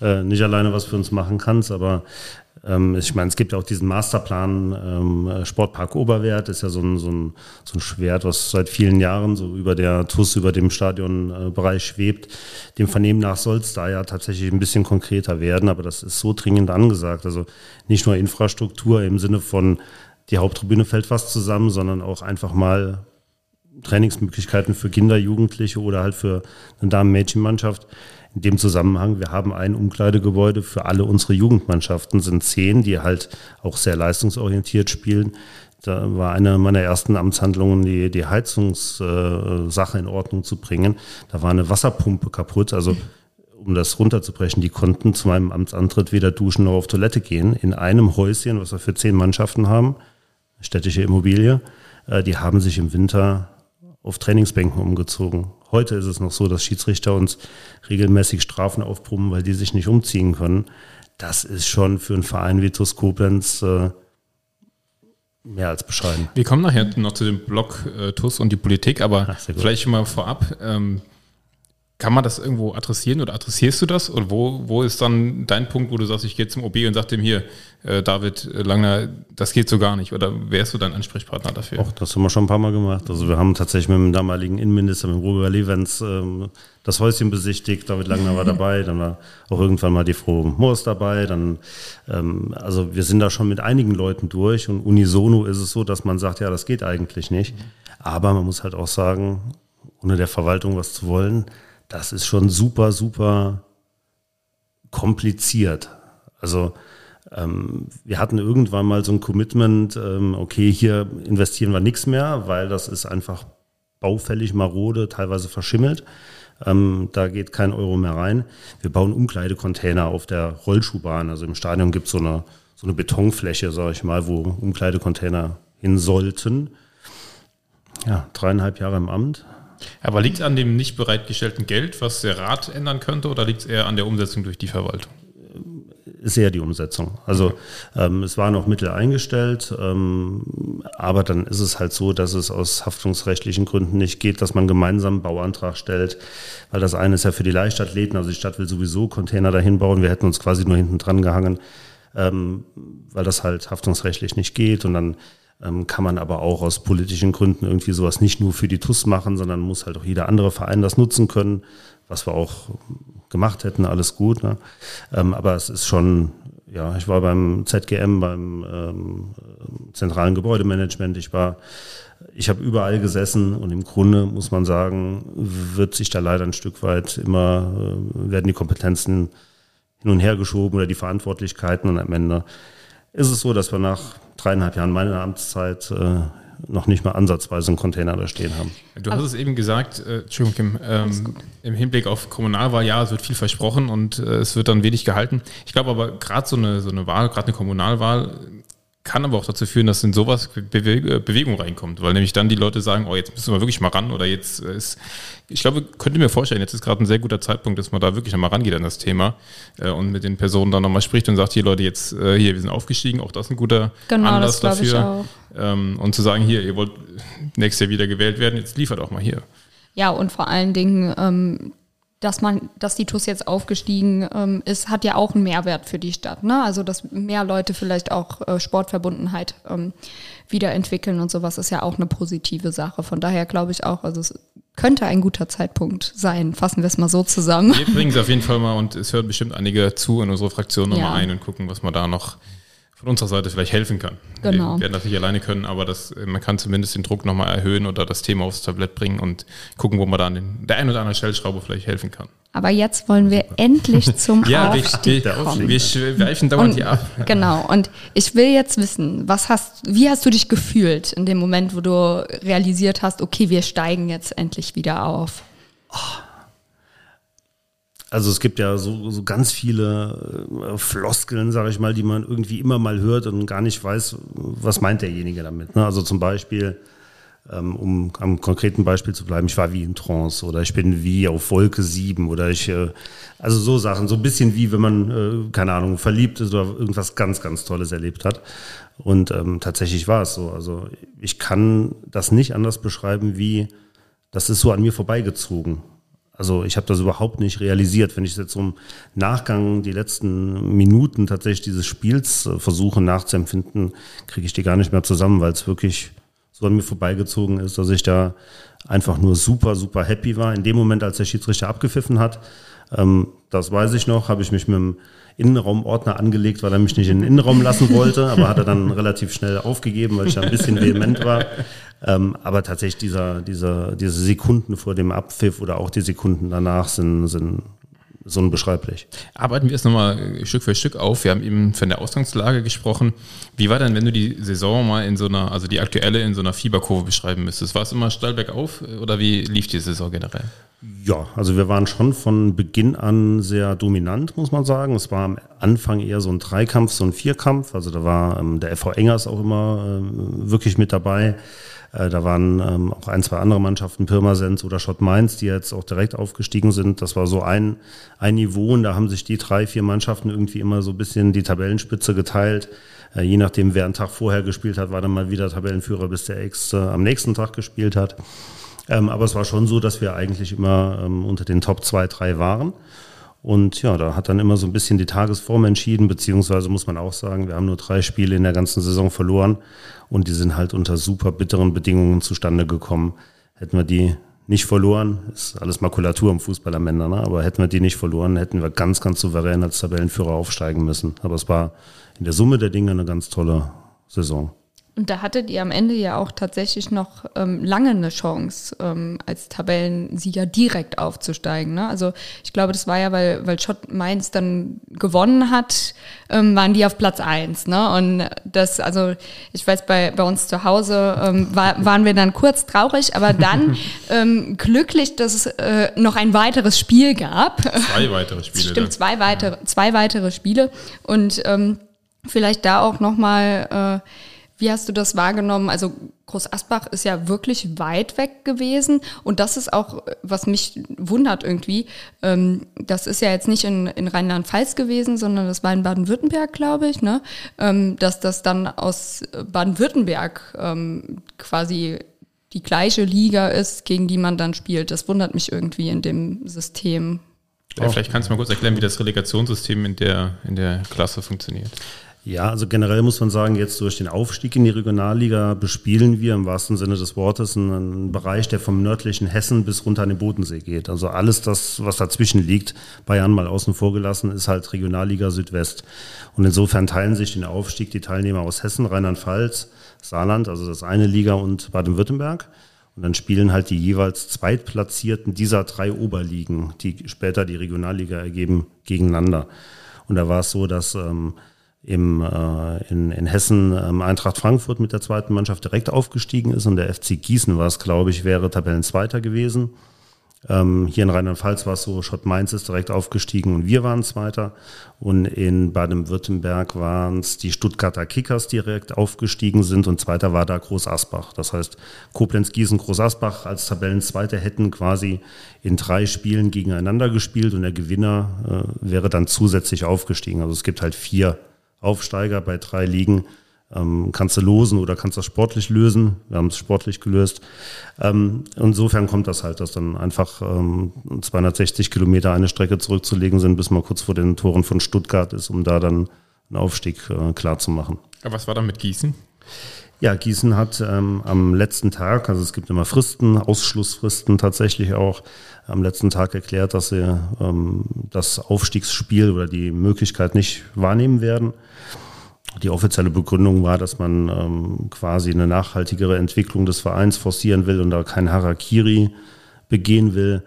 äh, nicht alleine was für uns machen kannst, aber ich meine, es gibt ja auch diesen Masterplan ähm, Sportpark Oberwert, ist ja so ein, so, ein, so ein Schwert, was seit vielen Jahren so über der TUS, über dem Stadionbereich schwebt. Dem Vernehmen nach soll es da ja tatsächlich ein bisschen konkreter werden, aber das ist so dringend angesagt. Also nicht nur Infrastruktur im Sinne von die Haupttribüne fällt fast zusammen, sondern auch einfach mal Trainingsmöglichkeiten für Kinder, Jugendliche oder halt für eine Damen-Mädchen-Mannschaft in dem Zusammenhang, wir haben ein Umkleidegebäude für alle unsere Jugendmannschaften, sind zehn, die halt auch sehr leistungsorientiert spielen. Da war eine meiner ersten Amtshandlungen, die, die Heizungssache in Ordnung zu bringen. Da war eine Wasserpumpe kaputt, also um das runterzubrechen, die konnten zu meinem Amtsantritt weder duschen noch auf Toilette gehen. In einem Häuschen, was wir für zehn Mannschaften haben, städtische Immobilie, äh, die haben sich im Winter auf Trainingsbänken umgezogen. Heute ist es noch so, dass Schiedsrichter uns regelmäßig Strafen aufbrummen, weil die sich nicht umziehen können. Das ist schon für einen Verein wie TuS Koblenz äh, mehr als bescheiden. Wir kommen nachher noch zu dem Block äh, TUS und die Politik, aber Ach, vielleicht mal vorab. Ähm, kann man das irgendwo adressieren oder adressierst du das? Und wo, wo ist dann dein Punkt, wo du sagst, ich gehe zum OB und sag dem hier, äh, David Langner, das geht so gar nicht? Oder wärst du dein Ansprechpartner dafür? Auch das haben wir schon ein paar Mal gemacht. Also wir haben tatsächlich mit dem damaligen Innenminister, mit Roger Levens, ähm, das Häuschen besichtigt. David Langner war dabei. Dann war auch irgendwann mal die Frau Moors dabei. Dann, ähm, also wir sind da schon mit einigen Leuten durch. Und unisono ist es so, dass man sagt, ja, das geht eigentlich nicht. Aber man muss halt auch sagen, ohne der Verwaltung was zu wollen, das ist schon super, super kompliziert. Also ähm, wir hatten irgendwann mal so ein Commitment, ähm, okay, hier investieren wir nichts mehr, weil das ist einfach baufällig, marode, teilweise verschimmelt. Ähm, da geht kein Euro mehr rein. Wir bauen Umkleidecontainer auf der Rollschuhbahn. Also im Stadion gibt es so eine, so eine Betonfläche, sage ich mal, wo Umkleidecontainer hin sollten. Ja, dreieinhalb Jahre im Amt. Aber liegt es an dem nicht bereitgestellten Geld, was der Rat ändern könnte, oder liegt es eher an der Umsetzung durch die Verwaltung? Ist eher die Umsetzung. Also ähm, es waren auch Mittel eingestellt, ähm, aber dann ist es halt so, dass es aus haftungsrechtlichen Gründen nicht geht, dass man gemeinsam einen Bauantrag stellt, weil das eine ist ja für die Leichtathleten, also die Stadt will sowieso Container dahin bauen, wir hätten uns quasi nur hinten dran gehangen, ähm, weil das halt haftungsrechtlich nicht geht und dann kann man aber auch aus politischen Gründen irgendwie sowas nicht nur für die TUS machen, sondern muss halt auch jeder andere Verein das nutzen können, was wir auch gemacht hätten, alles gut. Ne? Ähm, aber es ist schon, ja, ich war beim ZGM, beim ähm, zentralen Gebäudemanagement, ich war, ich habe überall gesessen und im Grunde muss man sagen, wird sich da leider ein Stück weit immer, äh, werden die Kompetenzen hin und her geschoben oder die Verantwortlichkeiten und am Ende ist es so, dass wir nach dreieinhalb Jahren meiner Amtszeit äh, noch nicht mal ansatzweise einen Container da stehen haben. Du hast es eben gesagt, äh, Entschuldigung, Kim, ähm, im Hinblick auf Kommunalwahl, ja, es wird viel versprochen und äh, es wird dann wenig gehalten. Ich glaube aber gerade so eine, so eine Wahl, gerade eine Kommunalwahl, kann aber auch dazu führen, dass in sowas Bewegung reinkommt, weil nämlich dann die Leute sagen, oh, jetzt müssen wir wirklich mal ran oder jetzt ist, ich glaube, könnte mir vorstellen, jetzt ist gerade ein sehr guter Zeitpunkt, dass man da wirklich nochmal rangeht an das Thema äh, und mit den Personen dann nochmal spricht und sagt, hier Leute, jetzt äh, hier, wir sind aufgestiegen, auch das ist ein guter genau, Anlass dafür. Ähm, und zu sagen, hier, ihr wollt nächstes Jahr wieder gewählt werden, jetzt liefert auch mal hier. Ja, und vor allen Dingen ähm, dass man, dass die TUS jetzt aufgestiegen ähm, ist, hat ja auch einen Mehrwert für die Stadt. Ne? Also dass mehr Leute vielleicht auch äh, Sportverbundenheit ähm, wiederentwickeln und sowas ist ja auch eine positive Sache. Von daher glaube ich auch, also es könnte ein guter Zeitpunkt sein. Fassen wir es mal so zusammen. Wir bringen es auf jeden Fall mal und es hören bestimmt einige zu in unsere Fraktion nochmal ja. ein und gucken, was man da noch von unserer Seite vielleicht helfen kann. Genau. Wir werden das nicht alleine können, aber das, man kann zumindest den Druck nochmal erhöhen oder das Thema aufs Tablett bringen und gucken, wo man da an den, der einen oder anderen Stellschraube vielleicht helfen kann. Aber jetzt wollen wir endlich [LAUGHS] zum ja, Aufstieg wir, kommen. Wir schweifen dauernd hier ab. [LAUGHS] Genau. Und ich will jetzt wissen, was hast, wie hast du dich gefühlt in dem Moment, wo du realisiert hast, okay, wir steigen jetzt endlich wieder auf? Oh also es gibt ja so, so ganz viele äh, Floskeln, sage ich mal, die man irgendwie immer mal hört und gar nicht weiß, was meint derjenige damit. Ne? Also zum Beispiel, ähm, um am konkreten Beispiel zu bleiben, ich war wie in Trance oder ich bin wie auf Wolke 7 oder ich, äh, also so Sachen, so ein bisschen wie wenn man, äh, keine Ahnung, verliebt ist oder irgendwas ganz, ganz Tolles erlebt hat. Und ähm, tatsächlich war es so. Also ich kann das nicht anders beschreiben wie, das ist so an mir vorbeigezogen. Also ich habe das überhaupt nicht realisiert. Wenn ich jetzt so im Nachgang die letzten Minuten tatsächlich dieses Spiels äh, versuche nachzuempfinden, kriege ich die gar nicht mehr zusammen, weil es wirklich so an mir vorbeigezogen ist, dass ich da einfach nur super, super happy war. In dem Moment, als der Schiedsrichter abgepfiffen hat, ähm, das weiß ich noch, habe ich mich mit dem Innenraumordner angelegt, weil er mich nicht in den Innenraum lassen wollte, aber hat er dann relativ schnell aufgegeben, weil ich da ein bisschen vehement war. Ähm, aber tatsächlich dieser, dieser, diese Sekunden vor dem Abpfiff oder auch die Sekunden danach sind, sind so unbeschreiblich. Arbeiten wir es nochmal Stück für Stück auf. Wir haben eben von der Ausgangslage gesprochen. Wie war denn, wenn du die Saison mal in so einer, also die aktuelle in so einer Fieberkurve beschreiben müsstest? War es immer steil bergauf oder wie lief die Saison generell? Ja, also wir waren schon von Beginn an sehr dominant, muss man sagen. Es war am Anfang eher so ein Dreikampf, so ein Vierkampf. Also da war ähm, der FV Engers auch immer äh, wirklich mit dabei. Äh, da waren ähm, auch ein, zwei andere Mannschaften, Pirmasens oder Schott Mainz, die jetzt auch direkt aufgestiegen sind. Das war so ein, ein Niveau und da haben sich die drei, vier Mannschaften irgendwie immer so ein bisschen die Tabellenspitze geteilt. Äh, je nachdem, wer einen Tag vorher gespielt hat, war dann mal wieder Tabellenführer, bis der Ex äh, am nächsten Tag gespielt hat. Ähm, aber es war schon so, dass wir eigentlich immer ähm, unter den Top 2, 3 waren. Und ja, da hat dann immer so ein bisschen die Tagesform entschieden, beziehungsweise muss man auch sagen, wir haben nur drei Spiele in der ganzen Saison verloren und die sind halt unter super bitteren Bedingungen zustande gekommen. Hätten wir die nicht verloren, ist alles Makulatur im Fußball am Ende, ne? aber hätten wir die nicht verloren, hätten wir ganz, ganz souverän als Tabellenführer aufsteigen müssen. Aber es war in der Summe der Dinge eine ganz tolle Saison. Und da hattet ihr am Ende ja auch tatsächlich noch ähm, lange eine Chance, ähm, als Tabellensieger direkt aufzusteigen. Ne? Also ich glaube, das war ja, weil, weil Schott Mainz dann gewonnen hat, ähm, waren die auf Platz eins. Ne? Und das, also ich weiß, bei, bei uns zu Hause ähm, war, waren wir dann kurz traurig, aber dann [LAUGHS] ähm, glücklich, dass es äh, noch ein weiteres Spiel gab. Zwei weitere Spiele. Stimmt, ne? zwei weitere, zwei weitere Spiele. Und ähm, vielleicht da auch nochmal... Äh, wie hast du das wahrgenommen? Also Groß Asbach ist ja wirklich weit weg gewesen und das ist auch, was mich wundert irgendwie. Ähm, das ist ja jetzt nicht in, in Rheinland-Pfalz gewesen, sondern das war in Baden-Württemberg, glaube ich, ne? Ähm, dass das dann aus Baden-Württemberg ähm, quasi die gleiche Liga ist, gegen die man dann spielt. Das wundert mich irgendwie in dem System. Ja, vielleicht kannst du mal kurz erklären, wie das Relegationssystem in der, in der Klasse funktioniert. Ja, also generell muss man sagen, jetzt durch den Aufstieg in die Regionalliga bespielen wir im wahrsten Sinne des Wortes einen Bereich, der vom nördlichen Hessen bis runter an den Bodensee geht. Also alles das, was dazwischen liegt, Bayern mal außen vor gelassen, ist halt Regionalliga Südwest. Und insofern teilen sich den Aufstieg die Teilnehmer aus Hessen, Rheinland-Pfalz, Saarland, also das eine Liga und Baden-Württemberg. Und dann spielen halt die jeweils Zweitplatzierten dieser drei Oberligen, die später die Regionalliga ergeben, gegeneinander. Und da war es so, dass ähm, im, äh, in, in Hessen ähm, Eintracht Frankfurt mit der zweiten Mannschaft direkt aufgestiegen ist und der FC Gießen war es, glaube ich, wäre Tabellenzweiter gewesen. Ähm, hier in Rheinland-Pfalz war es so, Schott Mainz ist direkt aufgestiegen und wir waren Zweiter. Und in Baden-Württemberg waren es die Stuttgarter Kickers, die direkt aufgestiegen sind und Zweiter war da Groß Asbach. Das heißt, Koblenz, Gießen, Groß Asbach als Tabellenzweiter hätten quasi in drei Spielen gegeneinander gespielt und der Gewinner äh, wäre dann zusätzlich aufgestiegen. Also es gibt halt vier Aufsteiger bei drei Ligen. Ähm, kannst du losen oder kannst das sportlich lösen. Wir haben es sportlich gelöst. Ähm, insofern kommt das halt, dass dann einfach ähm, 260 Kilometer eine Strecke zurückzulegen sind, bis man kurz vor den Toren von Stuttgart ist, um da dann einen Aufstieg äh, klar zu machen. Aber was war da mit Gießen? Ja, Gießen hat ähm, am letzten Tag, also es gibt immer Fristen, Ausschlussfristen tatsächlich auch, am letzten Tag erklärt, dass sie ähm, das Aufstiegsspiel oder die Möglichkeit nicht wahrnehmen werden. Die offizielle Begründung war, dass man ähm, quasi eine nachhaltigere Entwicklung des Vereins forcieren will und da kein Harakiri begehen will.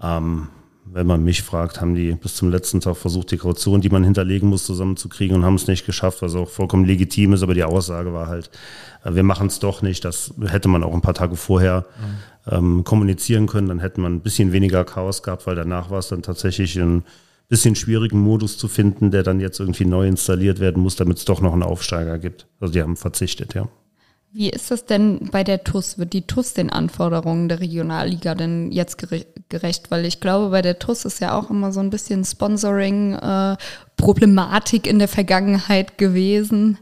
Ähm, wenn man mich fragt, haben die bis zum letzten Tag versucht, die Kaution, die man hinterlegen muss, zusammenzukriegen und haben es nicht geschafft, was auch vollkommen legitim ist. Aber die Aussage war halt, äh, wir machen es doch nicht. Das hätte man auch ein paar Tage vorher mhm. ähm, kommunizieren können. Dann hätte man ein bisschen weniger Chaos gehabt, weil danach war es dann tatsächlich ein bisschen schwierigen Modus zu finden, der dann jetzt irgendwie neu installiert werden muss, damit es doch noch einen Aufsteiger gibt. Also die haben verzichtet, ja. Wie ist das denn bei der TUS? Wird die TUS den Anforderungen der Regionalliga denn jetzt gerecht? Weil ich glaube, bei der TUS ist ja auch immer so ein bisschen Sponsoring-Problematik äh, in der Vergangenheit gewesen.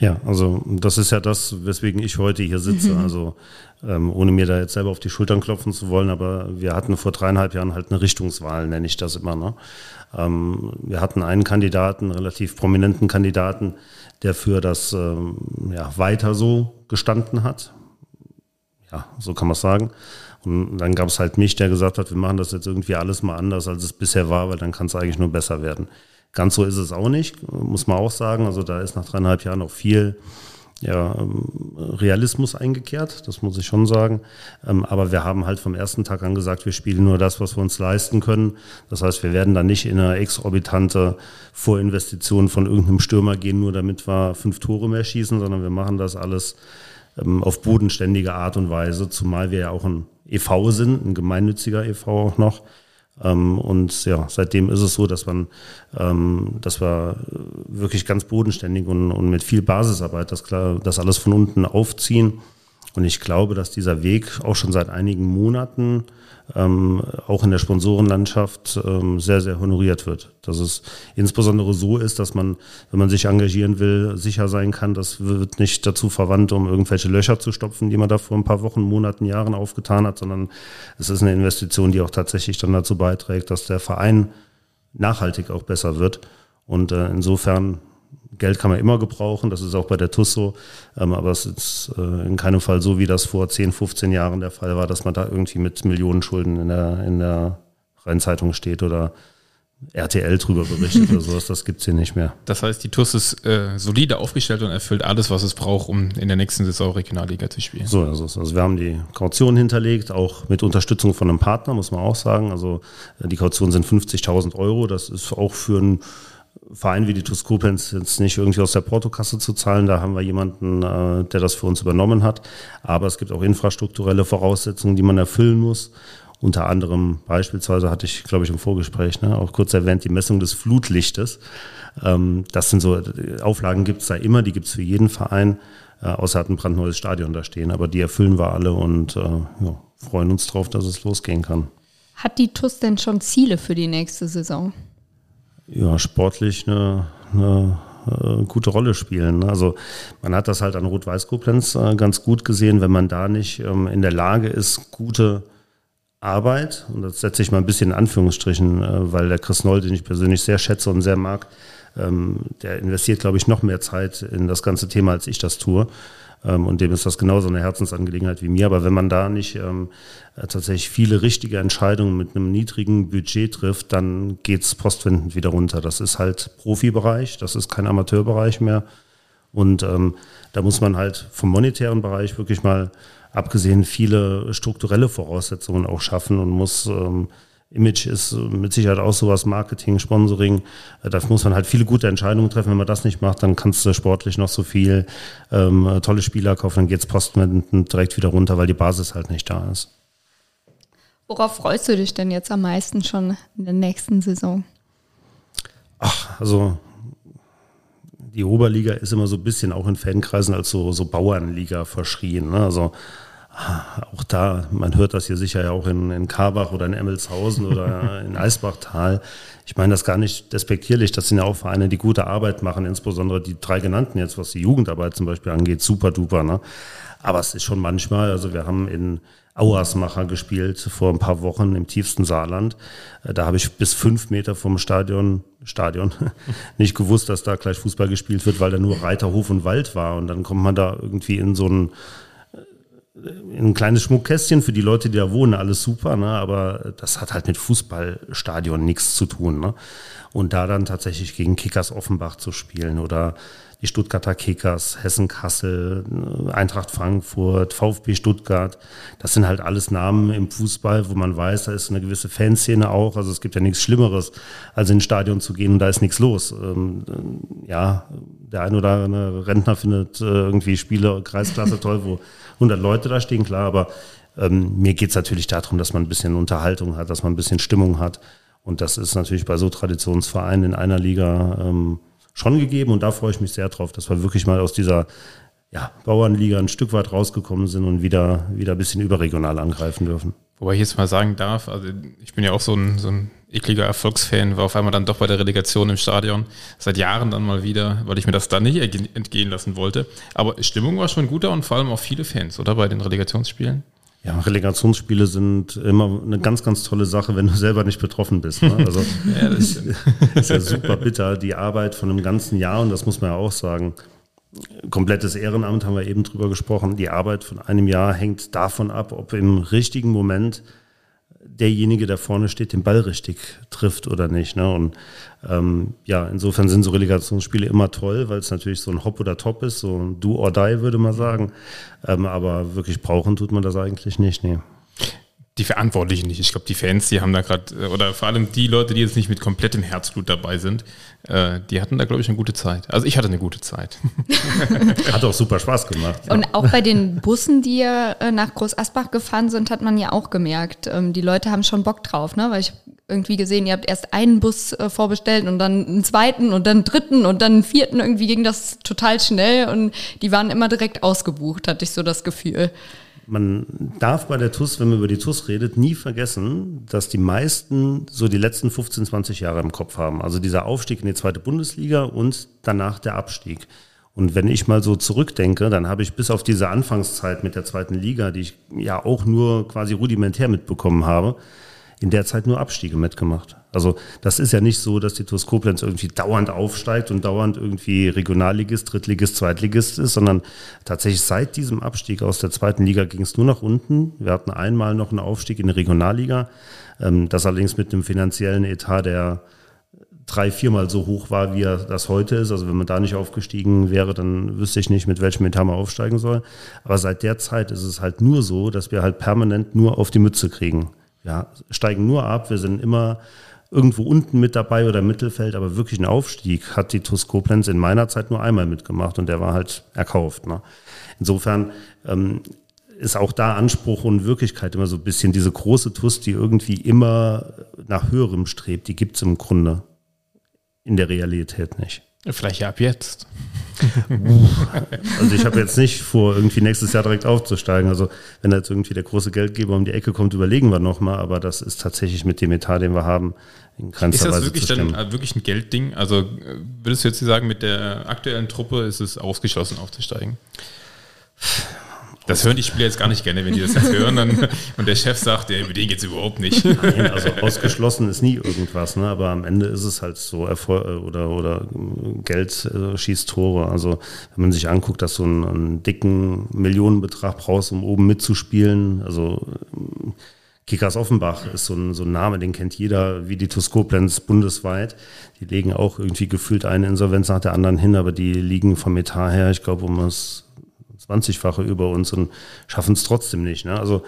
Ja, also das ist ja das, weswegen ich heute hier sitze. Mhm. [LAUGHS] Also ähm, ohne mir da jetzt selber auf die Schultern klopfen zu wollen, aber wir hatten vor dreieinhalb Jahren halt eine Richtungswahl, nenne ich das immer. Ne? Ähm, wir hatten einen Kandidaten, relativ prominenten Kandidaten, der für das ähm, ja, weiter so gestanden hat. Ja, so kann man es sagen. Und dann gab es halt mich, der gesagt hat, wir machen das jetzt irgendwie alles mal anders, als es bisher war, weil dann kann es eigentlich nur besser werden. Ganz so ist es auch nicht, muss man auch sagen. Also da ist nach dreieinhalb Jahren noch viel ja, ähm, Realismus eingekehrt, das muss ich schon sagen. Ähm, aber wir haben halt vom ersten Tag an gesagt, wir spielen nur das, was wir uns leisten können. Das heißt, wir werden da nicht in eine exorbitante Vorinvestition von irgendeinem Stürmer gehen, nur damit wir fünf Tore mehr schießen, sondern wir machen das alles ähm, auf bodenständige Art und Weise, zumal wir ja auch ein EV sind, ein gemeinnütziger EV auch noch. Ähm, und ja, seitdem ist es so, dass man, ähm, dass wir wirklich ganz bodenständig und, und mit viel Basisarbeit das, klar, das alles von unten aufziehen Und ich glaube, dass dieser Weg auch schon seit einigen Monaten ähm, auch in der Sponsorenlandschaft ähm, sehr, sehr honoriert wird. Dass es insbesondere so ist, dass man, wenn man sich engagieren will, sicher sein kann, das wird nicht dazu verwandt, um irgendwelche Löcher zu stopfen, die man da vor ein paar Wochen, Monaten, Jahren aufgetan hat, sondern es ist eine Investition, die auch tatsächlich dann dazu beiträgt, dass der Verein nachhaltig auch besser wird. Und äh, insofern Geld kann man immer gebrauchen, das ist auch bei der TUS so, ähm, aber es ist äh, in keinem Fall so, wie das vor 10, 15 Jahren der Fall war, dass man da irgendwie mit Millionen Schulden in der, in der Rheinzeitung steht oder RTL drüber berichtet oder [LAUGHS] sowas, das gibt's hier nicht mehr. Das heißt, die TUS ist äh, solide aufgestellt und erfüllt alles, was es braucht, um in der nächsten Saison Regionalliga zu spielen. So, also, also wir haben die Kaution hinterlegt, auch mit Unterstützung von einem Partner, muss man auch sagen. Also äh, die Kaution sind 50.000 Euro, das ist auch für ein Verein wie die TuS Koblenz jetzt nicht irgendwie aus der Portokasse zu zahlen. Da haben wir jemanden, äh, der das für uns übernommen hat. Aber es gibt auch infrastrukturelle Voraussetzungen, die man erfüllen muss. Unter anderem beispielsweise hatte ich, glaube ich, im Vorgespräch ne, auch kurz erwähnt, die Messung des Flutlichtes. Ähm, das sind so, Auflagen gibt es da immer, die gibt es für jeden Verein, äh, außer hat ein brandneues Stadion da stehen. Aber die erfüllen wir alle und äh, ja, freuen uns drauf, dass es losgehen kann. Hat die TUS denn schon Ziele für die nächste Saison? Ja, sportlich eine, eine äh, gute Rolle spielen. Also man hat das halt an Rot-Weiß-Koblenz äh, ganz gut gesehen, wenn man da nicht ähm, in der Lage ist, gute Arbeit, und das setze ich mal ein bisschen in Anführungsstrichen, äh, weil der Chris Noll, den ich persönlich sehr schätze und sehr mag, ähm, der investiert, glaube ich, noch mehr Zeit in das ganze Thema, als ich das tue. Ähm, und dem ist das genauso eine Herzensangelegenheit wie mir. Aber wenn man da nicht ähm, äh, tatsächlich viele richtige Entscheidungen mit einem niedrigen Budget trifft, dann geht's postwendend wieder runter. Das ist halt Profibereich, das ist kein Amateurbereich mehr. Und ähm, da muss man halt vom monetären Bereich wirklich mal abgesehen viele strukturelle Voraussetzungen auch schaffen und muss ähm, Image ist mit Sicherheit auch sowas, Marketing, Sponsoring. Äh, da muss man halt viele gute Entscheidungen treffen. Wenn man das nicht macht, dann kannst du sportlich noch so viel ähm, tolle Spieler kaufen, dann geht's postwendend direkt wieder runter, weil die Basis halt nicht da ist. Worauf freust du dich denn jetzt am meisten schon in der nächsten Saison? Ach, also die Oberliga ist immer so ein bisschen auch in Fankreisen als so, so Bauernliga verschrien. Ne? Also auch da, man hört das hier sicher ja auch in, in Karbach oder in Emmelshausen oder [LAUGHS] in Eisbachtal. Ich meine das gar nicht despektierlich, das sind ja auch Vereine, die gute Arbeit machen, insbesondere die drei genannten jetzt, was die Jugendarbeit zum Beispiel angeht, super duper. Ne? Aber es ist schon manchmal, also wir haben in Auersmacher gespielt vor ein paar Wochen im tiefsten Saarland. Äh, da habe ich bis fünf Meter vom Stadion, Stadion, [LAUGHS] nicht gewusst, dass da gleich Fußball gespielt wird, weil da nur Reiterhof und Wald war. Und dann kommt man da irgendwie in so ein ein kleines Schmuckkästchen für die Leute, die da wohnen, alles super, ne? aber das hat halt mit Fußballstadion nichts zu tun. Ne? Und da dann tatsächlich gegen Kickers Offenbach zu spielen oder die Stuttgarter Kickers, Hessen Kassel, Eintracht Frankfurt, VfB Stuttgart, das sind halt alles Namen im Fußball, wo man weiß, da ist eine gewisse Fanszene auch. Also es gibt ja nichts Schlimmeres, als in ein Stadion zu gehen und da ist nichts los. Ähm, ja, der ein oder andere Rentner findet äh, irgendwie Spiele, Kreisklasse toll, wo [LAUGHS] 100 Leute da stehen, klar, aber ähm, mir geht es natürlich darum, dass man ein bisschen Unterhaltung hat, dass man ein bisschen Stimmung hat. Und das ist natürlich bei so Traditionsvereinen in einer Liga ähm, schon gegeben. Und da freue ich mich sehr drauf, dass wir wirklich mal aus dieser ja, Bauernliga ein Stück weit rausgekommen sind und wieder, wieder ein bisschen überregional angreifen dürfen. Wobei ich jetzt mal sagen darf, also ich bin ja auch so ein, so ein ekliger Erfolgsfan, war auf einmal dann doch bei der Relegation im Stadion, seit Jahren dann mal wieder, weil ich mir das dann nicht entgehen lassen wollte. Aber Stimmung war schon guter und vor allem auch viele Fans, oder bei den Relegationsspielen? Ja, Relegationsspiele sind immer eine ganz, ganz tolle Sache, wenn du [LAUGHS] selber nicht betroffen bist. Ne? Also [LAUGHS] ja, das [LAUGHS] ist ja super bitter, die Arbeit von einem ganzen Jahr, und das muss man ja auch sagen, komplettes Ehrenamt haben wir eben drüber gesprochen. Die Arbeit von einem Jahr hängt davon ab, ob im richtigen Moment derjenige, der vorne steht, den Ball richtig trifft oder nicht. Ne? Und ähm, ja, insofern sind so Relegationsspiele immer toll, weil es natürlich so ein Hop oder Top ist, so ein Do or Die, würde man sagen. Ähm, aber wirklich brauchen tut man das eigentlich nicht. Nee die Verantwortlichen nicht. Ich glaube, die Fans, die haben da gerade, äh, oder vor allem die Leute, die jetzt nicht mit komplettem Herzblut dabei sind, äh, die hatten da, glaube ich, eine gute Zeit. Also ich hatte eine gute Zeit. [LAUGHS] Hat auch super Spaß gemacht. Und auch bei den Bussen, die äh, nach Groß Asbach gefahren sind, hat man ja auch gemerkt, ähm, die Leute haben schon Bock drauf, ne? Weil ich irgendwie gesehen, ihr habt erst einen Bus äh, vorbestellt und dann einen zweiten und dann einen dritten und dann einen vierten. Irgendwie ging das total schnell und die waren immer direkt ausgebucht, hatte ich so das Gefühl. Man darf bei der TUS, wenn man über die TUS redet, nie vergessen, dass die meisten so die letzten 15, 20 Jahre im Kopf haben. Also dieser Aufstieg in die zweite Bundesliga und danach der Abstieg. Und wenn ich mal so zurückdenke, dann habe ich bis auf diese Anfangszeit mit der zweiten Liga, die ich ja auch nur quasi rudimentär mitbekommen habe, in der Zeit nur Abstiege mitgemacht. Also das ist ja nicht so, dass die TuS Koblenz irgendwie dauernd aufsteigt und dauernd irgendwie Regionalligist, Drittligist, Zweitligist ist, sondern tatsächlich seit diesem Abstieg aus der zweiten Liga ging es nur nach unten. Wir hatten einmal noch einen Aufstieg in die Regionalliga, ähm, das allerdings mit einem finanziellen Etat, der drei, viermal so hoch war, wie er das heute ist. Also wenn man da nicht aufgestiegen wäre, dann wüsste ich nicht, mit welchem Etat man aufsteigen soll. Aber seit der Zeit ist es halt nur so, dass wir halt permanent nur auf die Mütze kriegen ja, steigen nur ab. Wir sind immer irgendwo unten mit dabei oder im Mittelfeld, aber wirklich ein Aufstieg hat die TuS Koblenz in meiner Zeit nur einmal mitgemacht und der war halt erkauft. Ne? Insofern ähm, ist auch da Anspruch und Wirklichkeit immer so ein bisschen diese große TuS, die irgendwie immer nach höherem strebt, die gibt es im Grunde in der Realität nicht. Vielleicht ja ab jetzt. also ich habe jetzt nicht vor, irgendwie nächstes Jahr direkt aufzusteigen. Also wenn da jetzt irgendwie der große Geldgeber um die Ecke kommt, überlegen wir nochmal. Aber das ist tatsächlich mit dem Etat, den wir haben, in Ist das wirklich dann äh, wirklich ein Geldding? Also äh, würdest du jetzt sagen, mit der aktuellen Truppe ist es ausgeschlossen aufzusteigen? Das hören die Spieler jetzt gar nicht gerne, wenn die das jetzt hören dann, und der Chef sagt, ja, über den geht es überhaupt nicht. Nein, also ausgeschlossen ist nie irgendwas, ne? aber am Ende ist es halt so, Erfolg oder, oder Geld äh, schießt Tore. Also wenn man sich anguckt, dass du einen, einen dicken Millionenbetrag brauchst, um oben mitzuspielen, also Kickers Offenbach ist so ein, so ein Name, den kennt jeder, wie die Tuskoblenz bundesweit. Die legen auch irgendwie gefühlt eine Insolvenz nach der anderen hin, aber die liegen vom Etat her, ich glaube, um es 20-fache über uns und schaffen es trotzdem nicht. Ne? Also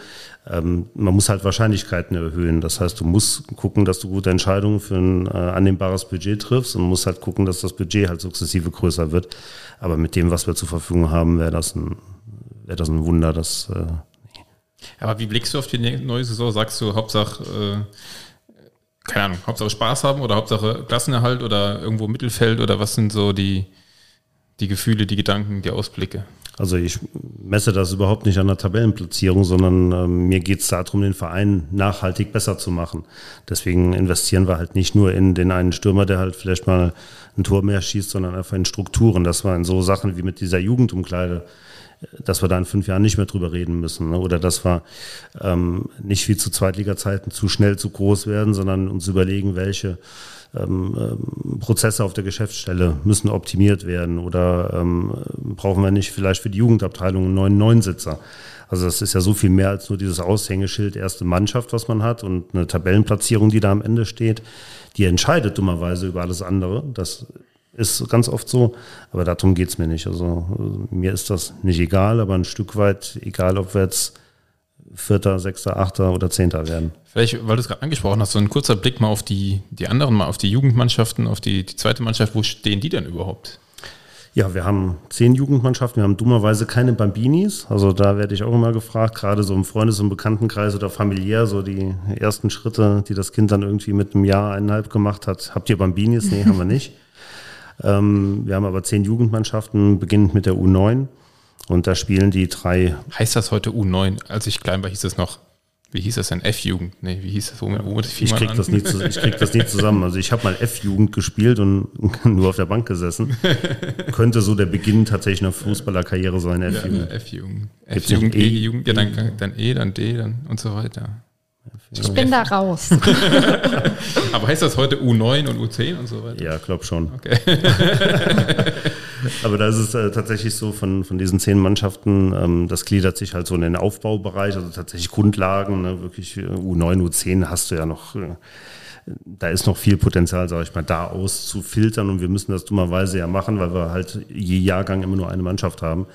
ähm, man muss halt Wahrscheinlichkeiten erhöhen. Das heißt, du musst gucken, dass du gute Entscheidungen für ein äh, annehmbares Budget triffst und musst halt gucken, dass das Budget halt sukzessive größer wird. Aber mit dem, was wir zur Verfügung haben, wäre das ein, wäre das ein Wunder, dass äh, aber wie blickst du auf die neue Saison? Sagst du Hauptsache, äh, keine Ahnung, Hauptsache Spaß haben oder Hauptsache Klassenerhalt oder irgendwo Mittelfeld oder was sind so die, die Gefühle, die Gedanken, die Ausblicke? Also ich messe das überhaupt nicht an der Tabellenplatzierung, sondern äh, mir geht es darum, den Verein nachhaltig besser zu machen. Deswegen investieren wir halt nicht nur in den einen Stürmer, der halt vielleicht mal ein Tor mehr schießt, sondern einfach in Strukturen. Das war in so Sachen wie mit dieser Jugendumkleide, dass wir da in fünf Jahren nicht mehr drüber reden müssen. Ne? Oder dass wir ähm, nicht wie zu Zweitliga-Zeiten zu schnell zu groß werden, sondern uns überlegen, welche ähm, ähm, Prozesse auf der Geschäftsstelle müssen optimiert werden oder ähm, brauchen wir nicht vielleicht für die Jugendabteilung einen neuen Neunsitzer. Also das ist ja so viel mehr als nur dieses Aushängeschild erste Mannschaft, was man hat und eine Tabellenplatzierung, die da am Ende steht. Die entscheidet dummerweise über alles andere. Das ist ganz oft so, aber darum geht's mir nicht. Also mir ist das nicht egal, aber ein Stück weit egal, ob wir jetzt Vierter, Sechster, Achter oder Zehnter werden. Vielleicht, weil du es gerade angesprochen hast, so ein kurzer Blick mal auf die, die anderen, mal auf die Jugendmannschaften, auf die, die zweite Mannschaft. Wo stehen die denn überhaupt? Ja, wir haben zehn Jugendmannschaften, wir haben dummerweise keine Bambinis. Also da werde ich auch immer gefragt, gerade so im Freundes- und Bekanntenkreis oder familiär, so die ersten Schritte, die das Kind dann irgendwie mit einem Jahr, eineinhalb gemacht hat. Habt ihr Bambinis? Nee, haben wir nicht. [LAUGHS] Ähm, wir haben aber zehn Jugendmannschaften, beginnend mit der U9. Und da spielen die drei. Heißt das heute U9? Als ich klein war, hieß es noch. Wie hieß das denn? F-Jugend? Nee, wie hieß das? Womit, womit ich krieg, das nie, ich krieg das nie zusammen. Also ich habe mal F-Jugend gespielt und [LAUGHS] nur auf der Bank gesessen. [LAUGHS] Könnte so der Beginn tatsächlich einer Fußballerkarriere sein, F-Jugend. Ja, F-Jugend. F-Jugend, E-Jugend, ja, dann, dann E, dann D, dann und so weiter. Ich bin da raus. [LAUGHS] Aber heißt das heute U9 und U10 und so weiter? Ja, glaub schon. Okay. Aber da ist es äh, tatsächlich so, von, von diesen zehn Mannschaften, ähm, das gliedert sich halt so in den Aufbaubereich, also tatsächlich Grundlagen, ne, wirklich U9, U10 hast du ja noch. Äh, da ist noch viel Potenzial, sage ich mal, da auszufiltern und wir müssen das dummerweise ja machen, weil wir halt je Jahrgang immer nur eine Mannschaft haben.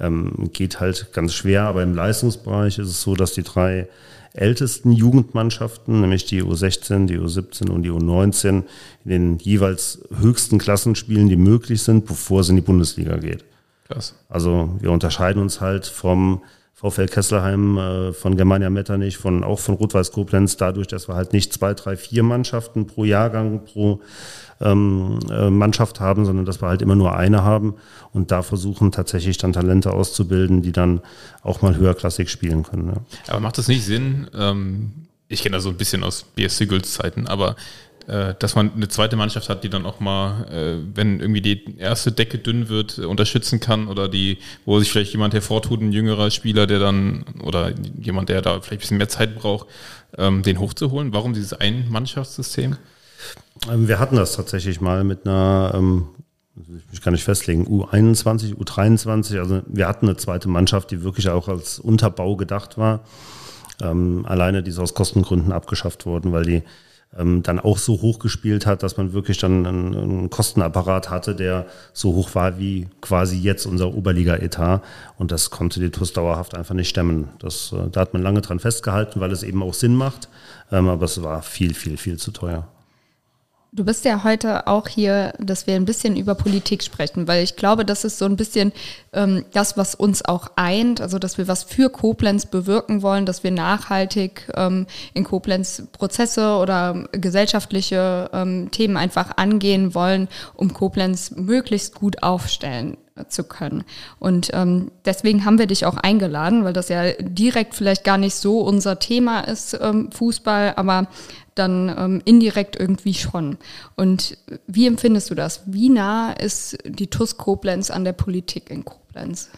Ähm, geht halt ganz schwer, aber im Leistungsbereich ist es so, dass die drei ältesten Jugendmannschaften, nämlich die U16, die U17 und die U19, in den jeweils höchsten Klassen spielen, die möglich sind, bevor es in die Bundesliga geht. Krass. Also wir unterscheiden uns halt vom VfL Kesselheim, äh, von Germania Metternich, von, auch von Rot-Weiß Koblenz, dadurch, dass wir halt nicht zwei, drei, vier Mannschaften pro Jahrgang, pro ähm, äh, Mannschaft haben, sondern dass wir halt immer nur eine haben und da versuchen tatsächlich dann Talente auszubilden, die dann auch mal höherklassig spielen können. Ja. Aber macht das nicht Sinn? Ähm, ich kenne das so ein bisschen aus BS Sigulds Zeiten, aber äh, dass man eine zweite Mannschaft hat, die dann auch mal, äh, wenn irgendwie die erste Decke dünn wird, unterstützen kann oder die, wo sich vielleicht jemand hervortut, ein jüngerer Spieler, der dann oder jemand, der da vielleicht ein bisschen mehr Zeit braucht, ähm, den hochzuholen. Warum dieses Ein-Mannschaftssystem? Ähm, wir hatten das tatsächlich mal mit einer, ähm, ich kann nicht festlegen, U21, U23. Also wir hatten eine zweite Mannschaft, die wirklich auch als Unterbau gedacht war. Ähm, alleine die ist aus Kostengründen abgeschafft worden, weil die dann auch so hoch gespielt hat, dass man wirklich dann einen, Kostenapparat hatte, der so hoch war wie quasi jetzt unser Oberliga-Etat. Und das konnte die TUS dauerhaft einfach nicht stemmen. Das, äh, da hat man lange dran festgehalten, weil es eben auch Sinn macht. Aber es war viel, viel, viel zu teuer. Du bist ja heute auch hier, dass wir ein bisschen über Politik sprechen, weil ich glaube, das ist so ein bisschen ähm, das, was uns auch eint, also dass wir was für Koblenz bewirken wollen, dass wir nachhaltig ähm, in Koblenz Prozesse oder gesellschaftliche ähm, Themen einfach angehen wollen, um Koblenz möglichst gut aufstellen zu können. Und ähm, deswegen haben wir dich auch eingeladen, weil das ja direkt vielleicht gar nicht so unser Thema ist, ähm, Fußball, aber dann ähm, indirekt irgendwie schon. Und wie empfindest du das? Wie nah ist die TUS Koblenz an der Politik in Koblenz?